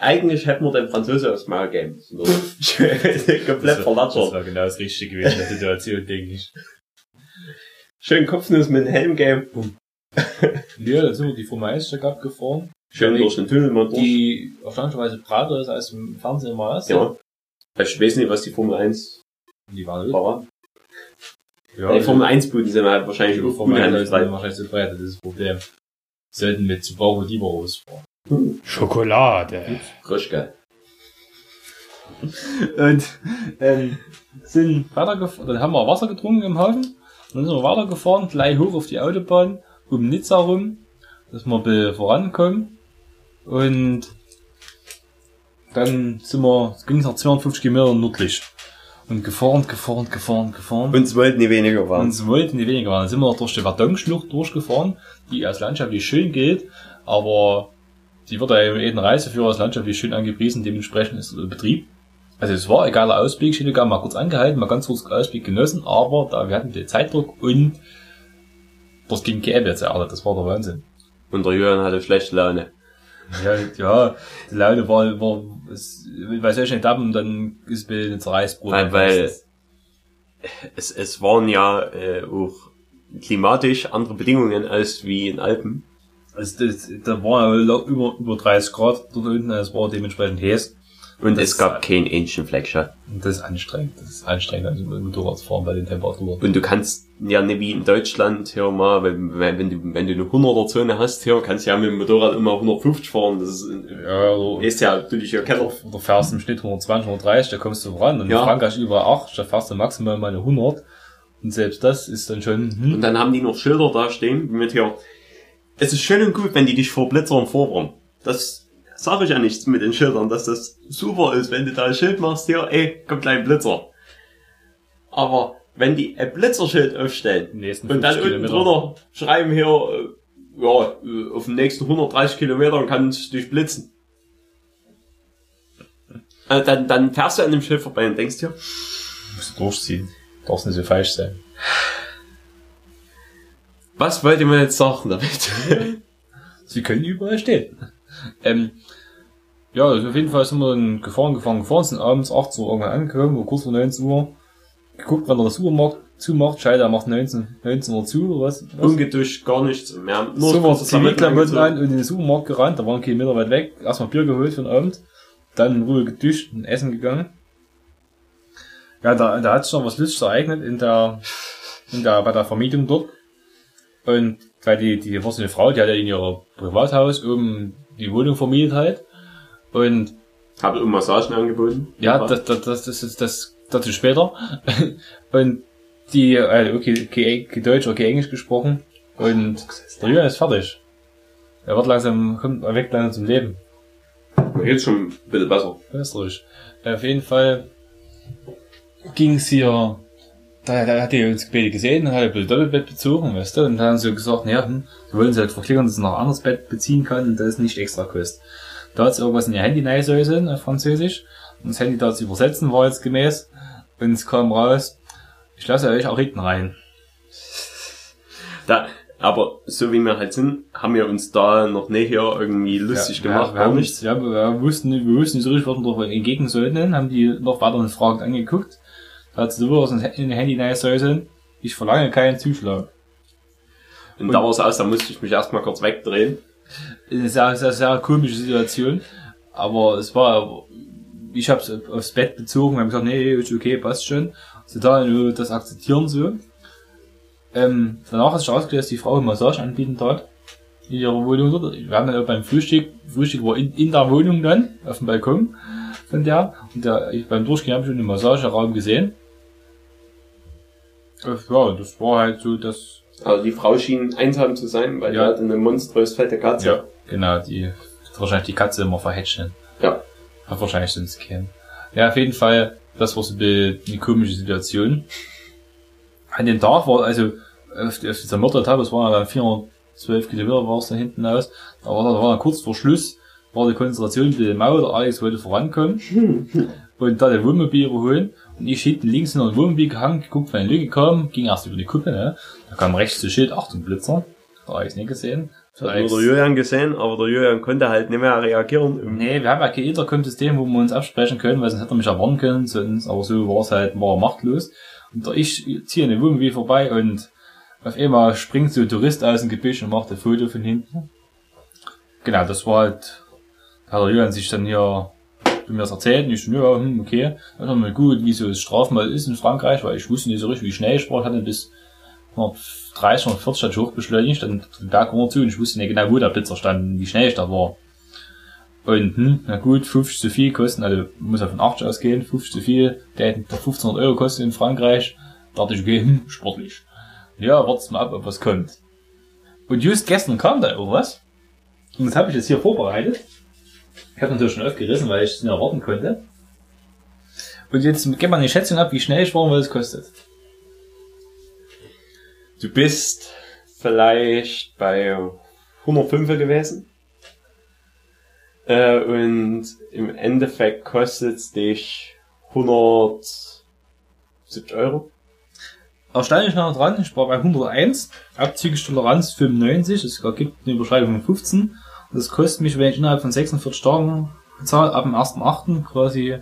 Eigentlich hätten wir den Franzose aufs Maul geben müssen. oder? Komplett war- Das verlatschert. war genau das Richtige gewesen in der Situation, denke ich. Schön Kopfnuss mit dem Helm geben. Ja, dann sind wir die Formel 1 Strecke abgefahren. Schön durch den Tunnel mal durch. Die erstaunlicherweise breiter ist als im Fernsehen immer ist. Ja. Ich weiß nicht, was die Formel 1 Die waren gut. Ja, die Formel 1 Buden sind halt wahrscheinlich auch Formel 1 unheimlich ist breit. wahrscheinlich zu breit, das ist das Problem. Sollten mit Subaru Liberos fahren. Schokolade. Frisch, gell? Und ähm, sind weitergefahren, dann haben wir Wasser getrunken im Hafen. Dann sind wir weitergefahren, gleich hoch auf die Autobahn, um Nizza rum, dass wir ein bisschen vorankommen. Und dann sind wir, es ging noch 250 Kilometer nördlich. Und gefahren, gefahren, gefahren, gefahren. Uns wollten die weniger waren. Uns wollten die weniger. Dann sind wir noch durch die Verdunschlucht durchgefahren, die als landschaftlich schön gilt, aber die wird ja in jedem Reiseführer als landschaftlich schön angepriesen, dementsprechend ist der Betrieb. Also es war egaler Ausblick, ich hätte mal kurz angehalten, mal ganz kurz Ausblick genossen, aber da wir hatten den Zeitdruck und das ging gäbe jetzt Erde, das war der Wahnsinn. Und der Jürgen hatte schlechte Laune. Ja, ja, die Laune war, war es, bei solchen Etappen, dann ist mir eine Zerreißbrot. Weil, weil es, es waren ja äh, auch klimatisch andere Bedingungen als wie in Alpen. Also das, da war ja über, über 30 Grad dort unten, es war dementsprechend heiß. Und Das- es gab keinen Ancient Flagshot. Und das ist anstrengend. Das ist anstrengend, also mit dem Motorrad zu fahren bei den Temperaturen. Und du kannst ja nicht wie in Deutschland hier mal, wenn, wenn, du, wenn du eine 100er Zone hast hier, kannst du ja mit dem Motorrad immer 150 fahren. Das ist, Ja, oder, ist ja natürlich ja Keller. oder fährst im Schnitt 120, 130, da kommst du voran. Und Ja. in Frankreich über 8, da fährst du maximal mal eine 100. Und selbst das ist dann schon, hm, Und dann haben die noch Schilder da stehen mit hier. Es ist schön und gut, wenn die dich vor Blitzern vorwarnen. Das sage ich ja nichts mit den Schildern, dass das super ist, wenn du da ein Schild machst, hier, ey, kommt gleich ein Blitzer. Aber wenn die ein Blitzerschild aufstellen nächsten und dann 50 unten drunter schreiben hier, äh, ja, äh, auf den nächsten 130 Kilometern kannst du dich blitzen. Äh, dann, dann fährst du an dem Schild vorbei und denkst dir, musst du durchziehen. Darfst nicht so falsch sein. was wollte man jetzt sagen damit? Sie können überall stehen. Ähm, ja, also auf jeden Fall sind wir dann gefahren, gefahren, gefahren, sind abends 18 Uhr irgendwann angekommen, wo kurz vor 19 Uhr. Geguckt, wann der Supermarkt zumacht. Scheiße, er macht 19, 19 Uhr zu, oder was? Ungeduscht, gar nichts. Wir haben nur so war Zivilklamotten an und in den Supermarkt gerannt, da waren Kilometer weit weg, erstmal Bier geholt für den Abend, dann in Ruhe geduscht und essen gegangen. Ja, da, da hat sich noch was Lustiges ereignet in der, in der, bei der Vermietung dort. Und weil die, die eine Frau, die hat ja in ihrer Privathaus oben die Wohnung vermietet halt. Und Habe um Massagen angeboten. ja, das, das, das, das ist das dazu später. Und die, äh, okay, okay, okay Deutsch, okay, Englisch gesprochen. Und der Jürgen ist fertig. Er wird langsam, kommt er weg langsam zum Leben. Jetzt schon ein bisschen besser. Österreich. Auf jeden Fall ging's hier, da, da hat die uns beide gesehen, hat ein bisschen Doppelbett bezogen, weißt du, und dann haben sie gesagt, naja, hm, wir wollen sie halt verklickern, dass sie noch ein anderes Bett beziehen kann und das ist nicht extra kostet. Da hat sie irgendwas in ihr Handy reingesäuselt, auf Französisch, und das Handy da zu übersetzen war jetzt gemäß, und es kam raus, ich lasse euch auch hinten rein. Da, aber so wie wir halt sind, haben wir uns da noch hier irgendwie lustig ja, gemacht. Wir, wir, haben nichts, ja, wir, wussten, nicht- wir wussten nicht so richtig, was wir doch entgegen sollten, haben die noch weiter fragend angeguckt. Da hat sie sowas in den Handy reingesäuselt. Ich verlange keinen Zuschlag. Und da war es aus, da musste ich mich erstmal kurz wegdrehen. eine sehr, sehr, sehr komische Situation. Aber es war, ich habe es aufs Bett bezogen, habe gesagt, nee, ist okay, passt schon. Sie da nur das akzeptieren so. Ähm, danach hat sich herausgestellt, dass die Frau eine Massage anbieten tat. In ihrer Wohnung dort. Wir haben dann beim Frühstück, Frühstück war in, in der Wohnung dann, auf dem Balkon von der. Und der, ich, beim Durchgehen habe ich schon den Massageraum gesehen. Äh, Ja, das war halt so, dass Also die Frau schien einsam zu sein, weil Ja. die hatte eine monströs fette Katze. Ja, genau, die hat wahrscheinlich die Katze immer verhätschen. Ja. Hat wahrscheinlich sonst keinen. Ja, auf jeden Fall, das war so eine komische Situation. An dem Tag war, also, auf, auf dieser Mörderetappe, das waren ja dann 412 Kilometer war es da hinten aus, da war, da war dann kurz vor Schluss, war die Konzentration ein bisschen mau, der Alex wollte vorankommen und da der Wohnmobil überholen und ich hinten links in ein Wohnmobil gehangen, geguckt, wenn eine Lücke kam, ging erst über die Kuppe, ne? Da kam rechts das Schild, Achtung, Blitzer. Da Alex nicht gesehen. Das hat nur der Julian gesehen, aber der Julian konnte halt nicht mehr reagieren. Nee, wir haben ja kein Intercom-System, wo wir uns absprechen können, weil sonst hätte er mich erwarten können, sonst, aber so war es halt, war machtlos. Und da ich ziehe eine Wohnmobil vorbei und auf einmal springt so ein Tourist aus dem Gebüsch und macht ein Foto von hinten. Genau, das war halt, da hat der Julian sich dann hier mir das erzählt und ich so, ja, hm, okay. Dann haben wir gut, wie so das Strafmal ist in Frankreich, weil ich wusste nicht so richtig, wie schnell ich Ich hatte bis 30 oder 40 hatte ich hochbeschleunigt, dann den Berg runter zu und ich wusste nicht genau, wo der Blitzer stand und wie schnell ich da war. Und, hm, na gut, 50 zu viel kosten, also, muss ja von 80 ausgehen, 50 zu viel, der hätte 1500 Euro kostet in Frankreich. Da dachte ich, okay, hm, sportlich. Ja, wart's mal ab, ob was kommt. Und just gestern kam da irgendwas. Und das habe ich jetzt hier vorbereitet. Ich habe natürlich schon aufgerissen, weil ich es nicht erwarten konnte. Und jetzt gib mal eine Schätzung ab, wie schnell ich war und was es kostet. Du bist vielleicht bei 105 gewesen. Äh, und im Endeffekt kostet es dich 170 Euro. Erstaunlich nah dran, ich war bei 101, abzüglich Toleranz 95, es gibt eine Überschreibung von 15. Und das kostet mich, wenn ich innerhalb von 46 Tagen bezahle, ab dem 1.8. quasi,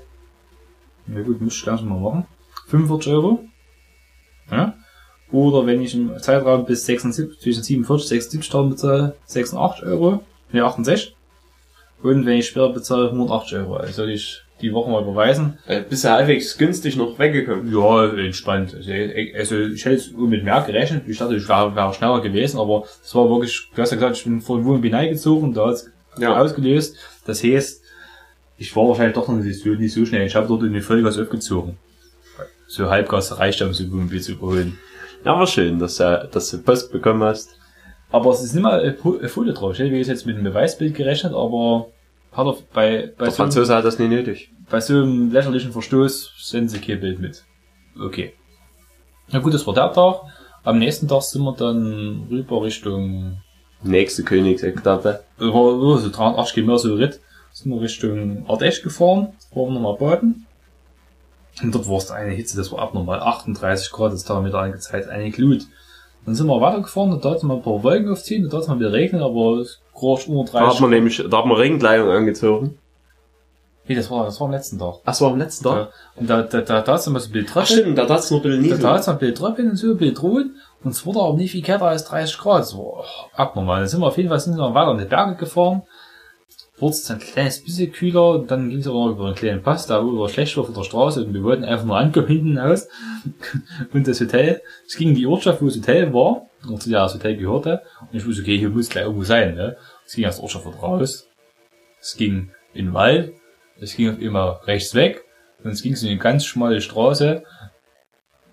na gut, müsste ich langsam mal machen, 45 Euro. Ja? Oder wenn ich im Zeitraum bis 76, zwischen 47 76 Tagen bezahle, 86 Euro, ne 68. Und wenn ich später bezahle, 180 Euro. Also ich die Woche mal überweisen. Äh, bist du halbwegs günstig noch weggekommen. Ja, entspannt. Also, ich- also ich hätte jetzt mit mehr gerechnet. Ich dachte, ich wäre, wäre schneller gewesen, aber es war wirklich, du hast ja gesagt, ich bin von Wohnbinei gezogen, da hat's Ja. ausgelöst. Das heißt, ich war wahrscheinlich doch noch nicht so, nicht so schnell. Ich habe dort in die Vollgas aufgezogen. So Halbgas reicht, um so Wohnmobil zu überholen. Ja, war schön, dass, du- dass du Post bekommen hast. Aber es ist nicht mal eine Folie drauf. Ich hätte jetzt mit dem Beweisbild gerechnet, aber hat er bei, bei Der so Franzose hat das nicht nötig. bei so einem lächerlichen Verstoß senden sie kein Bild mit. Okay. Na gut, das war der Tag. Am nächsten Tag sind wir dann rüber Richtung, Nächste Königsetappe. äh, so 380 Kilometer so Ritt, sind wir Richtung Ardèche gefahren, waren wir nochmal baden. Und dort war es eine Hitze, das war abnormal, 38 Grad, das Tag mit angezeigt, eine Glut. Dann sind wir weitergefahren, da hat mal ein paar Wolken aufziehen, da hat mal wieder regnen, aber es kroch unter Da 30 hat man nämlich, da hat man Regenkleidung angezogen. Nee, das war, das war am letzten Tag. Ach, das war am letzten Tag. Ja. Und da, da, da, da hat es mal so ein Bild Ach stimmt, da hat's noch ein bisschen Da Niesel. tat es ein Bild Tröpfchen und so, ein Bild rot. Und es wurde aber nicht viel kälter als 30 Grad. So, oh, abnormal. Dann sind wir auf jeden Fall sind wir weiter in die Berge gefahren. Wurde es ein kleines bisschen kühler. Und dann ging es aber noch über einen kleinen Pass, da wo wir schlecht war von der Straße. Und wir wollten einfach nur ankommen hinten aus. Und das Hotel, es ging in die Ortschaft, wo das Hotel war. Und zu der das Hotel gehörte. Und ich wusste, okay, hier muss gleich irgendwo sein. Ne? Es ging aus der Ortschaft raus. Es ging in den Wald. Es ging auf immer rechts weg. Und es ging so eine ganz schmale Straße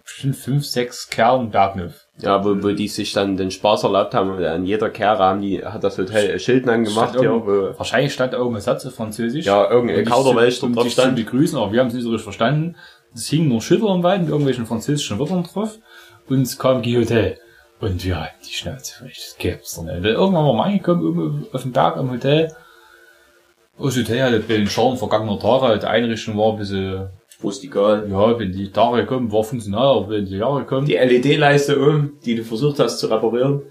bestimmt fünf, sechs Kerlen bergauf. Ja, wo, wo die sich dann den Spaß erlaubt haben, an jeder Kehre haben die, hat das Hotel ein Schild angemacht, Stand ja, wo, Wahrscheinlich stand da irgendein Satz auf Französisch. ja, irgendein Kauderwelsch um drauf dich zu stand. begrüßen, aber wir haben es nicht so richtig verstanden. Es hing nur Schilder im Wald mit irgendwelchen französischen Wörtern drauf. Und es kam Guy Hotel. Und wir hatten die Schnauze voll. Das gibt's doch nicht. Irgendwann waren wir angekommen, oben auf dem Berg am Hotel. Das Hotel hatte bei den Schaden vergangener Tage, die Einrichtung war ein bisschen, Rustikal. ja, wenn die Tage kommen, war funktional, aber wenn die Jahre kommen, Die LED-Leiste um, die du versucht hast zu reparieren.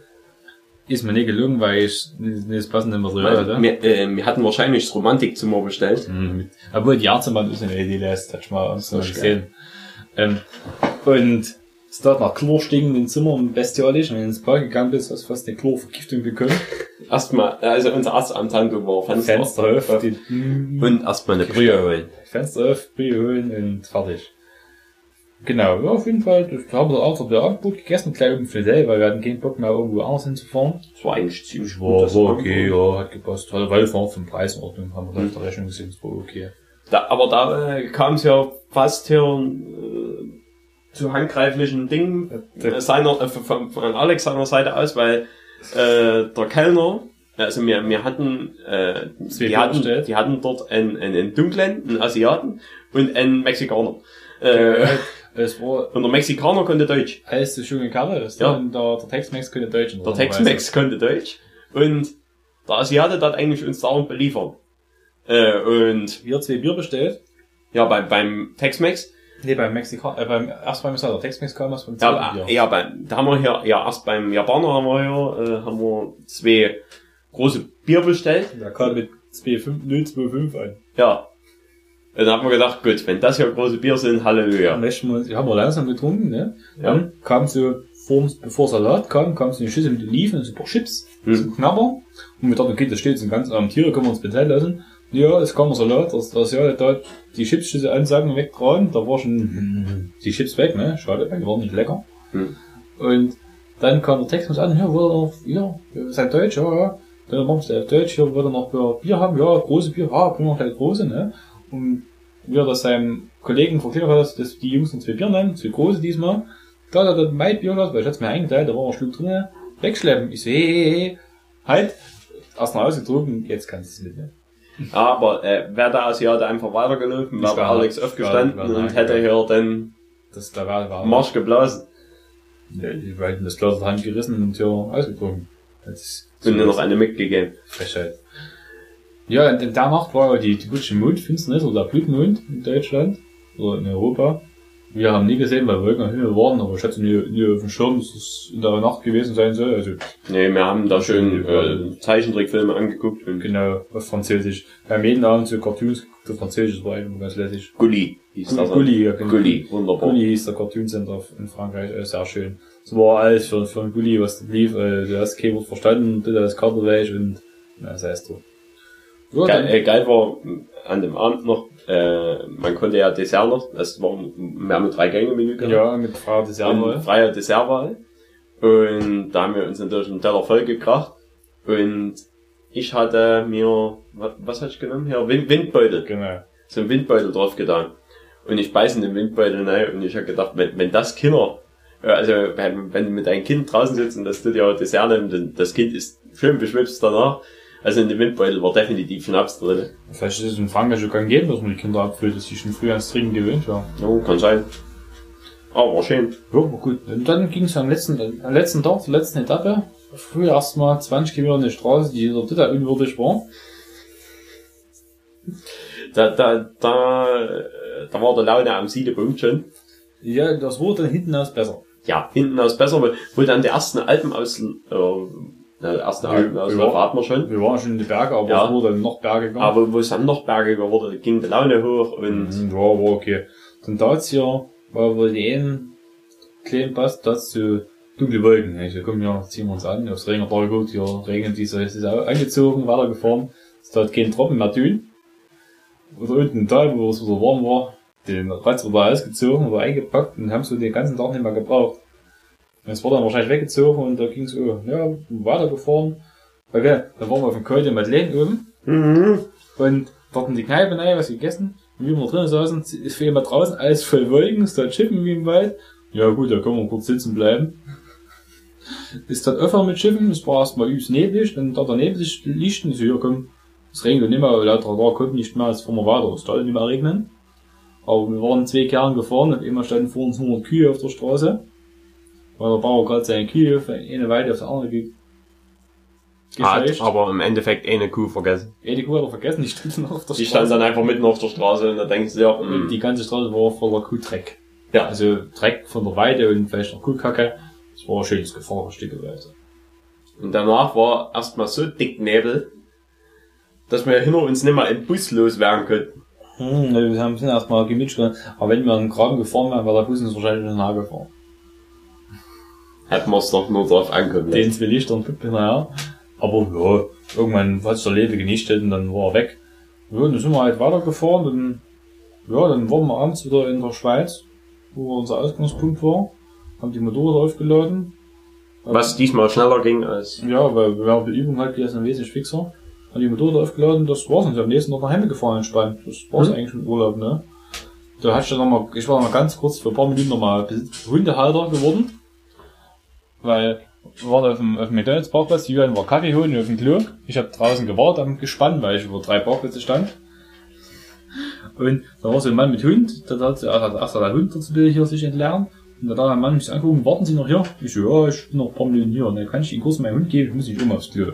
ist mir nicht gelungen, weil ich nicht das passende Material hatte. wir, äh, wir hatten wahrscheinlich das Romantikzimmer bestellt. Mhm. Obwohl die Ärztebahn ist eine LED-Leiste, hat ich mal ist gesehen. Ähm, und es dort nach Chlor stinkenden Zimmern bestialisch. Und wenn du ins Park gegangen bist, hast du fast eine Chlorvergiftung bekommen. Erstmal, also unser Arzt am Tango war Fenster, Fenster auf, die und erstmal eine Brühe holen. Fenster auf, Brühe holen und fertig. Genau, ja, auf jeden Fall. Das haben wir auch der Abendbrot gegessen, gleich oben Fidel, weil wir hatten keinen Bock mehr irgendwo anders hinzufahren. Das war eigentlich ziemlich War, das war okay, ja, hat gepasst. Weil weil wir vom Preis in Ordnung haben wir gleich auf der Rechnung gesehen, es war okay. Da, aber da äh, kam es ja fast hier äh, zu handgreiflichen Dingen äh, seiner, äh, von, von Alex seiner Seite aus, weil äh, der Kellner, also wir, wir hatten, äh, die, hatten bestellt. die hatten dort einen, einen, Dunklen, einen Asiaten und einen Mexikaner. Äh, Es war und der Mexikaner konnte Deutsch. alles so schöne Kerle ist. Ja. Und der, der Tex-Mex könnte Deutsch. Der Tex-Mex konnte Deutsch und der Asiate hat eigentlich uns dauernd beliefert. Äh, und Wir zwei Bier bestellt. ja, beim, beim Tex-Mex Nee, beim Mexikaner, äh, beim, erst beim der Tex-Mex kam was beim Ja, zweiten aber, Bier. ja, beim, da haben wir hier, ja, erst beim Japaner haben wir hier, äh, haben wir zwei große Bier bestellt. Der kam mit 2,5 an. Ja. Und dann haben wir gedacht, gut, wenn das hier große Bier sind, Halleluja. Dann möchten wir uns, haben wir langsam getrunken, ne? Ja. Dann kam so, vor, bevor Salat kam, kam so eine Schüssel mit Oliven und so ein paar Chips, Hm. so Knabber. Und wir dachten, okay, das steht jetzt ein ganz armen Tiere, können wir uns bezahlen lassen. Ja, es kam der Salat, das, das ja, da die Chipsschüssel ansagen weg dran, da war schon die Chips weg, ne? Schade, die waren nicht lecker. Hm. Und dann kam der Text mit an, ja, wollt ihr noch, ja, seid Deutsch, ja, ja. Dann machen sie auf Deutsch, hier, ihr noch Bier haben, ja, große Bier, ja, bringen wir gleich große, ne? Und wie er das seinem Kollegen verklärt hat, dass die Jungs noch zwei Bier nehmen, zwei große diesmal. Da hat er mein Bier gehabt, weil ich hat's mir eingeteilt, da war ein Schluck drin, wegschleppen. Ich so, hey, hey, hey, halt, erst mal ausgetrunken, jetzt kannst du es mitnehmen. Aber äh, wäre der Asiate einfach weitergelaufen, wäre wär- Alex aufgestanden und hätte hier den Das, da war, Marsch geblasen Ja, die wollten das Glas Hand gerissen und ja, ausgetrunken. Das ist und nur noch eine mitgegeben. Frechheit. Ja, und in der Nacht war ja die, die Butsche Mondfinsternis oder der Blutmond in Deutschland. oder in Europa. Wir haben nie gesehen, weil Wolken am Himmel waren, aber ich hatte nie, nie auf dem Schirm, dass es in der Nacht gewesen sein soll. Also Nee, wir haben da schön äh, Zeichentrickfilme angeguckt und genau, auf Französisch. Wir haben jeden Abend so Cartoons geguckt auf Französisch, das war immer ganz lässig. Gulli hieß das. Gulli, ja, genau. Gulli, wunderbar. Gulli hieß der Cartoon Center in Frankreich, äh, sehr schön. Das war alles für, für einen Gulli, was lief, äh, du hast kein Wort verstanden, du hast Kartenweg und, na, das heißt du. Ja, Geil, dann, äh, geil war an dem Abend noch, äh, man konnte ja Dessert noch, das war, wir haben ein Drei-Gänge-Menü gehabt. ja, mit Frau des und Jahres. freier Dessertwahl. Und da haben wir uns natürlich einen Teller voll gekracht. Und ich hatte mir, was, was hatte ich genommen? Hier, Wind, Windbeutel. Genau. So einen Windbeutel drauf getan. Und ich beiß in den Windbeutel rein und ich habe gedacht, wenn, wenn das Kinder, äh, also wenn, wenn du mit deinem Kind draußen sitzt und das du dir Dessert nimmst, dann das Kind ist schön beschwipst danach. Also in dem Windbeutel war definitiv Schnaps drin. Vielleicht ist es in Frankreich schon gang geben, dass man die Kinder abfüllt, dass die schon früh ans Trinken gewöhnt waren. Ja, kann sein. Aber war schön. Ja, war gut. Und dann ging es am letzten, am letzten Tag, zur letzten Etappe. Früh erstmal 20 Kilometer eine Straße, die total unwürdig war. Da, da, da, da war der Laune am Siedepunkt schon. Ja, das wurde dann hinten aus besser. ja, hinten aus besser, wo dann die ersten Alpen aus, äh, na, die ersten Ja, Alpen ja. hatten wir schon. Wir waren schon in die Berge, aber Ja. es wurde dann noch bergiger. Aber wo es dann noch bergiger wurde, ging die Laune hoch und Mhm, ja, war okay. Dann dazu hier, war wohl die einen kleinen Pass, dazu dunkle Wolken. Ich komm ja, ziehen wir uns an, aufs Regen da gut, hier regnet diese, es ist auch angezogen, weitergefahren. Es hat kein Tropfen mehr tun. Oder unten im Tal, wo es wieder warm war, den Ratz wurde ausgezogen, oder eingepackt und haben so den ganzen Tag nicht mehr gebraucht. Und es war dann wahrscheinlich weggezogen und da ging es ja, weitergefahren. Okay, dann waren wir auf dem Col de Madeleine oben. mhm. Und dort in die Kneipe rein, was gegessen. Und wie wir drinnen saßen, ist für jemand draußen alles voll Wolken, ist da Schiffen wie im Wald. Ja gut, da können wir kurz sitzen bleiben. Ist dann öfter mit Schiffen, es war erstmal übelst neblig, dann da daneben sich Lichten, so, ja komm, es regnet nicht mehr, laut Radar kommt nicht mehr, jetzt fahren wir weiter, es soll nicht mehr regnen. Aber wir waren zwei Kerlen gefahren, und immer standen vor uns 100 Kühe auf der Straße. Weil der Bauer gerade seine Kühe von eine Weide auf die andere ge hat gescheucht. aber im Endeffekt eine Kuh vergessen. Die Kuh hat er vergessen, die stand noch auf der Die stand dann einfach mitten auf der Straße und da denkst du ja, mh, die ganze Straße war voller Kuhdreck. Ja. Also Dreck von der Weide und vielleicht noch Kuhkacke. Das war ein schönes Gefahrstück weiter. und danach war erstmal so dick Nebel, dass wir hinter uns nicht mehr im Bus loswerden konnten. Hm, wir haben sind erstmal gemütlich. Aber wenn wir den Graben gefahren wären, wäre der Bus uns wahrscheinlich schon nachgefahren. Hätten wir es doch nur drauf ankommen Den zwei Lichter und Pippen hinterher. Aber ja, irgendwann hat sich der Lebe genichtet und dann war er weg. Ja, dann sind wir halt weitergefahren und ja, dann waren wir abends wieder in der Schweiz, wo unser Ausgangspunkt war. Haben die Motorräder aufgeladen. Was diesmal schneller ging als... Ja, weil wir haben die Übung halt gewesen, wesentlich fixer. Haben die Motorrad aufgeladen, das war's. Und ich am nächsten Tag nach Hause gefahren entspannt. Das war's Mhm. eigentlich im Urlaub, ne? Da hatte ich dann noch mal, ich war noch mal ganz kurz für ein paar Minuten noch mal Hundehalter geworden. Weil wir waren auf dem, auf dem McDonalds Parkplatz, Julian war Kaffee holen auf dem Klo. Ich habe draußen gewartet am Gespann, weil ich über drei Parkplätze stand. Und da war so ein Mann mit Hund, da hat zuerst erst der Hund dazu hier sich entlernen. Und da hat der Mann mich angucken, warten Sie noch hier? Ich so, ja, ich bin noch ein paar Minuten hier. Und dann kann ich Ihnen kurz meinen Hund geben, ich muss nicht um aufs Klo.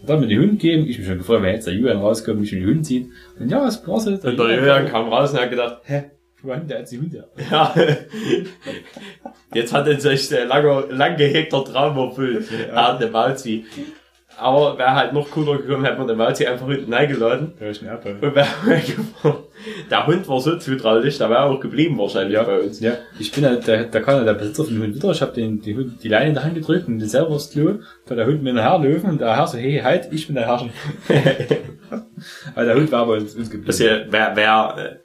Und dann mit dem Hund geben, ich mich schon gefreut, wenn jetzt der Julian rauskommt, mich mit dem Hund zieht. Und ja, es war's jetzt. Und der Julian kam raus und hat gedacht, hä, der die Hunde? ja, jetzt hat er sich der lange, lang gehegter Traum erfüllt. Er hat eine Mauzi. Aber wäre halt noch cooler gekommen, hätte man den Mauzi einfach hinten eingeladen. Ja, ich nerv. Und wäre. Der Hund war so zutraulich, der wäre auch geblieben wahrscheinlich bei uns. Ja, ich bin halt, der, der kann ja der Besitzer von dem Hund wieder, ich habe den, die, Hund, die Leine in der Hand gedrückt und den selber aufs Klo, da der Hund mir nachher löwen und der Herr so, hey, halt, ich bin der Herr. Aber der Hund war aber uns, uns geblieben. Das wär, wär, äh,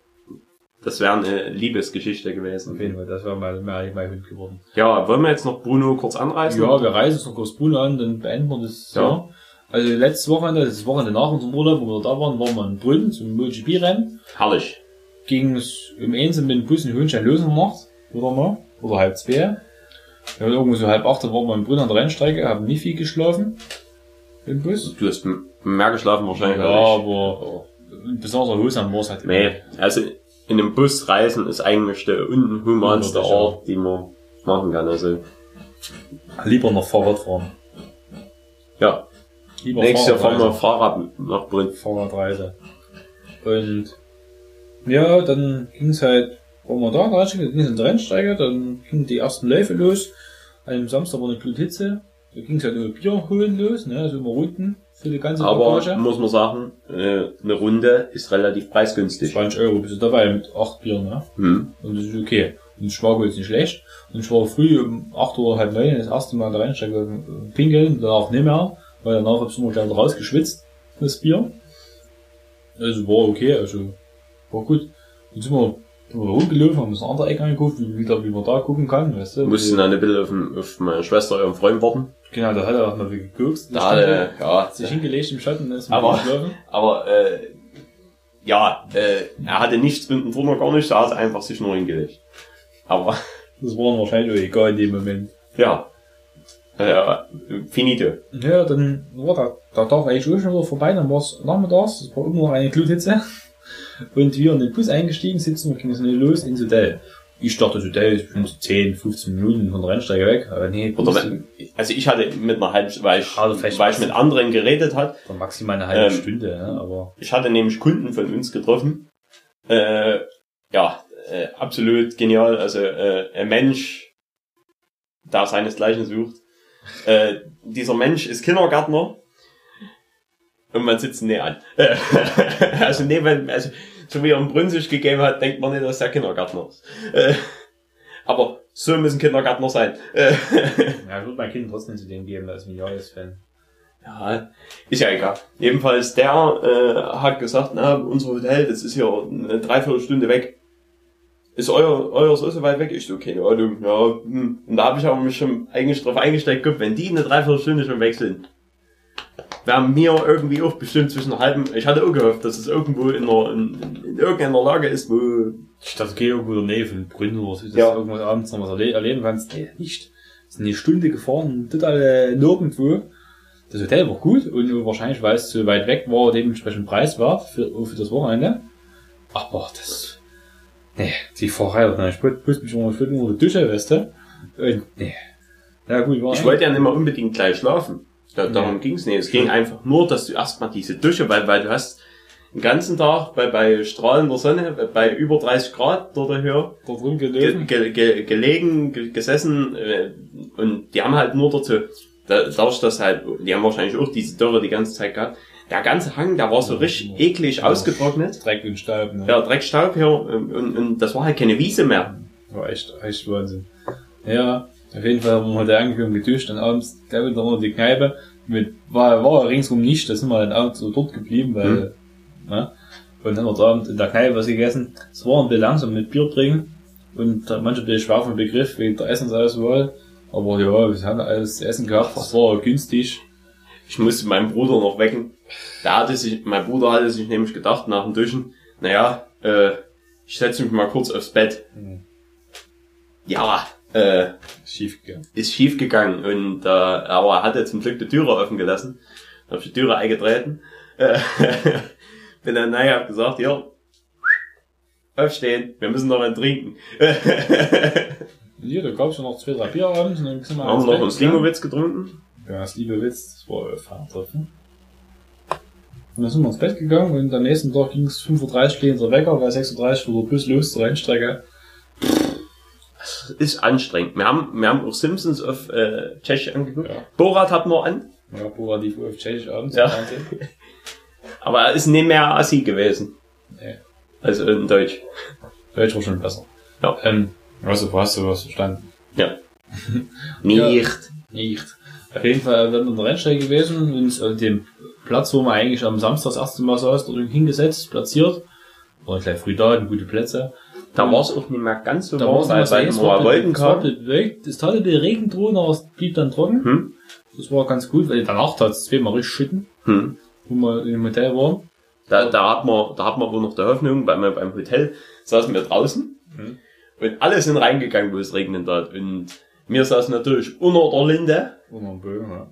das wäre eine Liebesgeschichte gewesen. Auf jeden Fall, das war mal, mal mein Hund geworden. Ja, wollen wir jetzt noch Bruno kurz anreißen? Ja, wir reisen so kurz Bruno an, dann beenden wir das Ja. Jahr. Also letztes Wochenende, das Wochenende nach unserem Urlaub, wo wir da waren, waren wir in Brünn zum MotoGP-Rennen. Herrlich. Ging es um eins mit dem Bus in Hünstein los in der Nacht, wieder mal, oder halb zwei. Ja, irgendwo so halb acht, dann waren wir in Brünn an der Rennstrecke, haben nicht viel geschlafen. Im Bus. Du hast mehr geschlafen wahrscheinlich. Ja, aber besonders Husam war es halt Nee, also in einem Bus reisen ist eigentlich der unhumanste. Art, die man machen kann. Also, lieber noch Fahrrad fahren. ja. Lieber Nächstes Jahr fahren wir. Fahrrad nach Brünn. Fahrradreise. Und ja, dann ging es halt waren wir da, da ging es in der Rennstrecke, dann gingen die ersten Läufe los. An dem Samstag war eine Gluthitze, da ging es halt nur Bier holen los, ne, also immer Runden für die ganze Aber Bagage. muss man sagen, äh, eine Runde ist relativ preisgünstig. 20 Euro bist du dabei mit 8 Bier, ne? Hm. Und das ist okay. Und ich war jetzt nicht schlecht. Und ich war früh um 8 Uhr, halb 9 das erste Mal an der Rennstrecke äh, pinkeln, danach nicht mehr, weil danach hab's immer gleich rausgeschwitzt, das Bier. Also war okay, also war gut. Jetzt sind wir, rumgelaufen, haben uns eine andere Ecke angeguckt, wie, wieder, wie man da gucken kann, weißt du. Mussten dann ein bisschen auf, auf meine Schwester, ihren Freund warten. Genau, da hat er auch mal wie geguckt. Da hat er, ja, hat sich hingelegt im Schatten, ist Aber- geschlafen. aber, äh, ja, äh, er hatte nichts unten drunter, gar nichts, er hat einfach sich nur hingelegt. Aber, Das war ihm wahrscheinlich auch egal in dem Moment. ja, ja, finito. Ja, dann war der, der Tag eigentlich auch schon wieder vorbei, dann war es nachmittags, es war immer noch eine Gluthitze. Und wir in den Bus eingestiegen sitzen und ging es nicht los ins Hotel. Ich dachte, das Hotel ist bestimmt so 10, 15 Minuten von der Rennstrecke weg, aber nee, Oder wenn, also ich hatte mit einer halben, weil ich, Also weil ich mit anderen geredet hat, maximal eine halbe Ähm, Stunde, ne? aber ich hatte nämlich Kunden von uns getroffen. Äh, ja, äh, absolut genial. Also äh, ein Mensch, der seinesgleichen sucht. Äh, dieser Mensch ist Kindergärtner und man sitzt näher an. Also nee, also so wie er einen Brunzig gegeben hat, denkt man nicht, dass er Kindergärtner ist. Äh, aber so müssen Kindergärtner sein. Äh, ja, ich würde mein Kind trotzdem zu dem geben, da ist ein Jahres-Fan. Ja, ist ja egal. Jedenfalls, der äh, hat gesagt, na, unser Hotel, das ist ja eine Dreiviertelstunde weg. Ist euer, euer so so weit weg? Ich so, keine Ahnung, ja. Hm. Und da habe ich aber mich schon eigentlich drauf eingestellt, guck, wenn die eine Dreiviertelstunde schon weg sind, wären mir irgendwie auch bestimmt zwischen einer halben, ich hatte auch gehofft, dass es irgendwo in, einer, in, in irgendeiner Lage ist, wo, Ich dachte, okay, irgendwo in der Nähe von Brünn oder so, dass Ja. du irgendwann abends noch was erle erleben kannst. Nee, nicht. Wir sind eine Stunde gefahren, total äh, nirgendwo. Das Hotel war gut und wahrscheinlich, weil es so weit weg war, dementsprechend preiswert für, für das Wochenende. Aber das, nee, die Fahrerei hat nicht gut, muss mich immer schön unter die Dusche, weißt du? Und, nee. Ja gut, war ich wollte ja nicht mehr unbedingt gleich schlafen. Da, darum Nee. ging's nicht. Es ging einfach nur, dass du erstmal diese Dusche, weil, weil du hast den ganzen Tag bei, bei strahlender Sonne, bei über 30 Grad dort höher, dort gelegen. ge, ge, gelegen, ge, gesessen, äh, und die haben halt nur dazu, da, dadurch, dass halt, die haben wahrscheinlich auch diese Dürre die ganze Zeit gehabt. Der ganze Hang, der war so richtig eklig Ja. ausgetrocknet. Dreck und Staub, ne? Ja, Dreckstaub hier, und, und, und das war halt keine Wiese mehr. War echt, echt Wahnsinn. Ja, auf jeden Fall haben wir heute angekommen, geduscht und abends gab es unter die Kneipe. Mit, war, war ringsum nicht, da sind wir dann auch so dort geblieben, weil, ne? Und dann haben wir Abend in der Kneipe was gegessen. Es war ein bisschen langsam mit Bier trinken und da manche bisschen schwer vom Begriff wegen der Essensauswahl. Aber ja, wir haben alles zu essen gehabt, es war günstig. Ich musste meinen Bruder noch wecken. Der hatte sich, mein Bruder hatte sich nämlich gedacht nach dem Duschen, naja, äh, ich setze mich mal kurz aufs Bett. Mhm. Ja, äh, Schief gegangen. ist schief gegangen und äh, aber er hatte zum Glück die Türe offen gelassen. Dann hab ich die Türe eingetreten. Äh, bin dann hab gesagt, ja, aufstehen, wir müssen noch einen trinken. Hier, da gab es ja noch zwei, drei Bier abends und dann sind wir haben ins noch einen. Slimowitz getrunken. Ja, das liebe Witz, das war Fahrtreffen. Und dann sind wir ins Bett gegangen und am nächsten Tag ging es 5.30 Uhr unser Wecker, weil 6.30 Uhr der Bus los zur Rennstrecke. Ist anstrengend. Wir haben, wir haben auch Simpsons auf äh, Tschechisch angeguckt. Ja. Borat hat noch an, Ja, Bora lief auf Tschechisch abends Ja. aber er ist nicht mehr Assi gewesen. Nee. Also in Deutsch. Deutsch war schon besser. Ja. Ähm, also, wo hast du was verstanden? Ja. Nicht. Nicht. Auf jeden Fall sind wir in der Rennstrecke gewesen und an dem Platz, wo man eigentlich am Samstag das erste Mal saß, dort hingesetzt, platziert. War gleich früh da, hatten gute Plätze. Da war es auch nicht mehr ganz so Da warm, weil, weil es immer war, Wolken kamen. bewölkt, es tat ein bisschen Regen drohen, aber es blieb dann trocken. Hm? Das war ganz gut, weil danach tat es zweimal richtig schütten, Hm. wo wir im Hotel waren. Da, da hat man, da hat man wohl noch der Hoffnung, weil wir beim Hotel saßen wir draußen Mhm. und alle sind reingegangen, wo es regnen tat. Und wir saßen natürlich unter der Linde wir am Bögen, ja.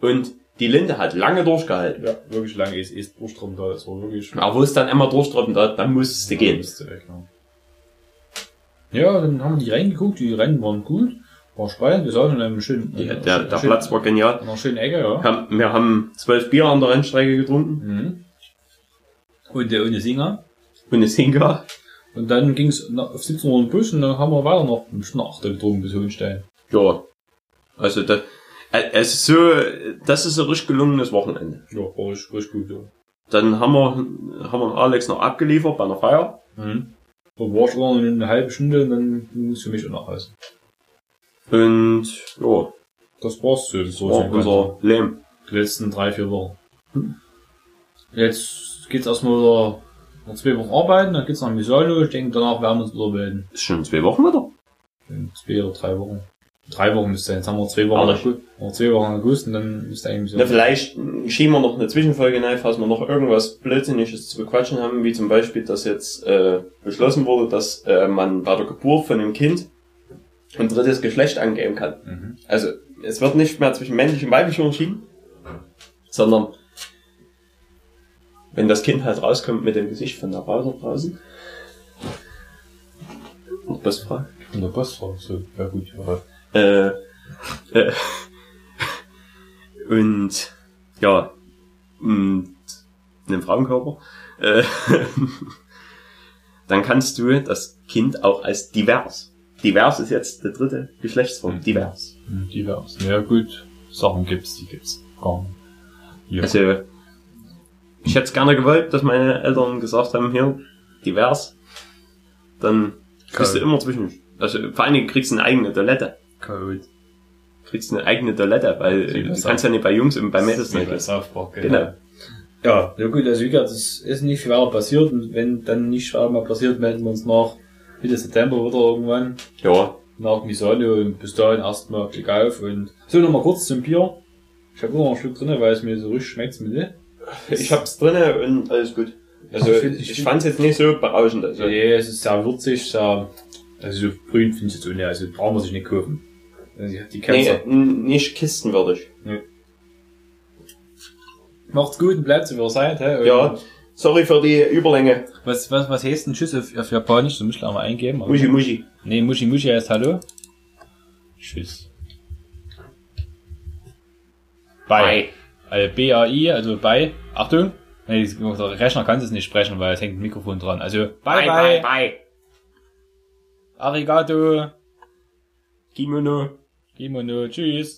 und die Linde hat lange durchgehalten. Ja, wirklich lange ist, ist Durchstrom da, das war wirklich Aber wo es dann einmal durchtroppen hat, dann musste es gehen. musste weg, ja. Ja, dann haben wir die reingeguckt, die Rennen waren gut, war spannend, wir saßen in einem schönen, Die, in einer der, schönen- der Platz war genial. in einer schönen Ecke, ja. Wir haben, wir haben zwölf Bier an der Rennstrecke getrunken Mhm. Und der ohne Singer. und es hing ja. Und dann ging's na- auf 17 Uhr den Bus und dann haben wir weiter noch eine Stunde achter getrunken bis Hohenstein. Ja. Also das, äh, es ist so, das ist ein richtig gelungenes Wochenende. Ja, war richtig, richtig gut, ja. Dann haben wir, haben wir Alex noch abgeliefert bei einer Feier. Mhm. War ich noch eine halbe Stunde und dann es für mich auch nach Hause. Und, ja, Das war's so. Das war war's unser Leben. die letzten drei, vier Wochen. Jetzt geht's erstmal wieder noch zwei Wochen arbeiten, dann geht's nach Misano. Ich denke, danach werden wir uns wieder melden. Ist schon zwei Wochen wieder. In zwei oder drei Wochen. Drei Wochen müsste sein. Jetzt haben wir zwei Wochen, Ehrlich? August, noch zwei Wochen August und dann müsste eigentlich Na, so. vielleicht schieben wir noch eine Zwischenfolge rein, falls wir noch irgendwas Blödsinniges zu bequatschen haben, wie zum Beispiel, dass jetzt äh, beschlossen wurde, dass äh, man bei der Geburt von einem Kind ein drittes Geschlecht angeben kann. Mhm. Also es wird nicht mehr zwischen männlich und weiblich unterschieden, sondern wenn das Kind halt rauskommt mit dem Gesicht von der Frau da draußen. Noch was fragen? Und der war so, ja gut, ja. Äh, äh, und ja, und einen Frauenkörper, äh, dann kannst du das Kind auch als divers. Divers ist jetzt der dritte Geschlechtsform, divers. Hm, Divers. Ja gut, Sachen gibt's, die gibt's. Nicht. Ja. Also, ich hätte es gerne gewollt, dass meine Eltern gesagt haben, hier, divers, dann kriegst du Geil. immer zwischen, also vor allen Dingen kriegst du eine eigene Toilette. Code. Kriegst eine eigene Toilette, weil du das kannst ja nicht bei Jungs und bei Mädels nicht. bei South Park, Genau. Ja, ja gut, also wie gesagt, es ist nicht viel weiter passiert und wenn dann nicht viel mal passiert, melden wir uns nach Mitte September wieder irgendwann Ja, nach Misano und bis dahin erstmal Klick auf und so nochmal kurz zum Bier. Ich habe noch einen Schluck drin, weil es mir so richtig schmeckt mit dir. ich hab's drinne und alles gut. Also Ich ich, ich fand's jetzt nicht so berauschend. Also, Nee, es ist sehr würzig, sehr, also so grün finde ich jetzt ohne, also brauchen wir sich nicht kaufen. Also Die, die nee, nicht kistenwürdig. Macht's gut und bleibt so wie ihr seid, hä? Ja, sorry für die Überlänge. Was, was, was heißt ein Tschüss auf, auf Japanisch? Du musst einmal eingeben. aber- Muschi, muschi. Nee, Muschi Muschi heißt Hallo. Tschüss. Bye. Also B-A-I, also bei. Achtung. Nee, der Rechner kann es nicht sprechen, weil es hängt ein Mikrofon dran. Also bye bye. bye. Arigato. Kimono. Kimono. Tschüss.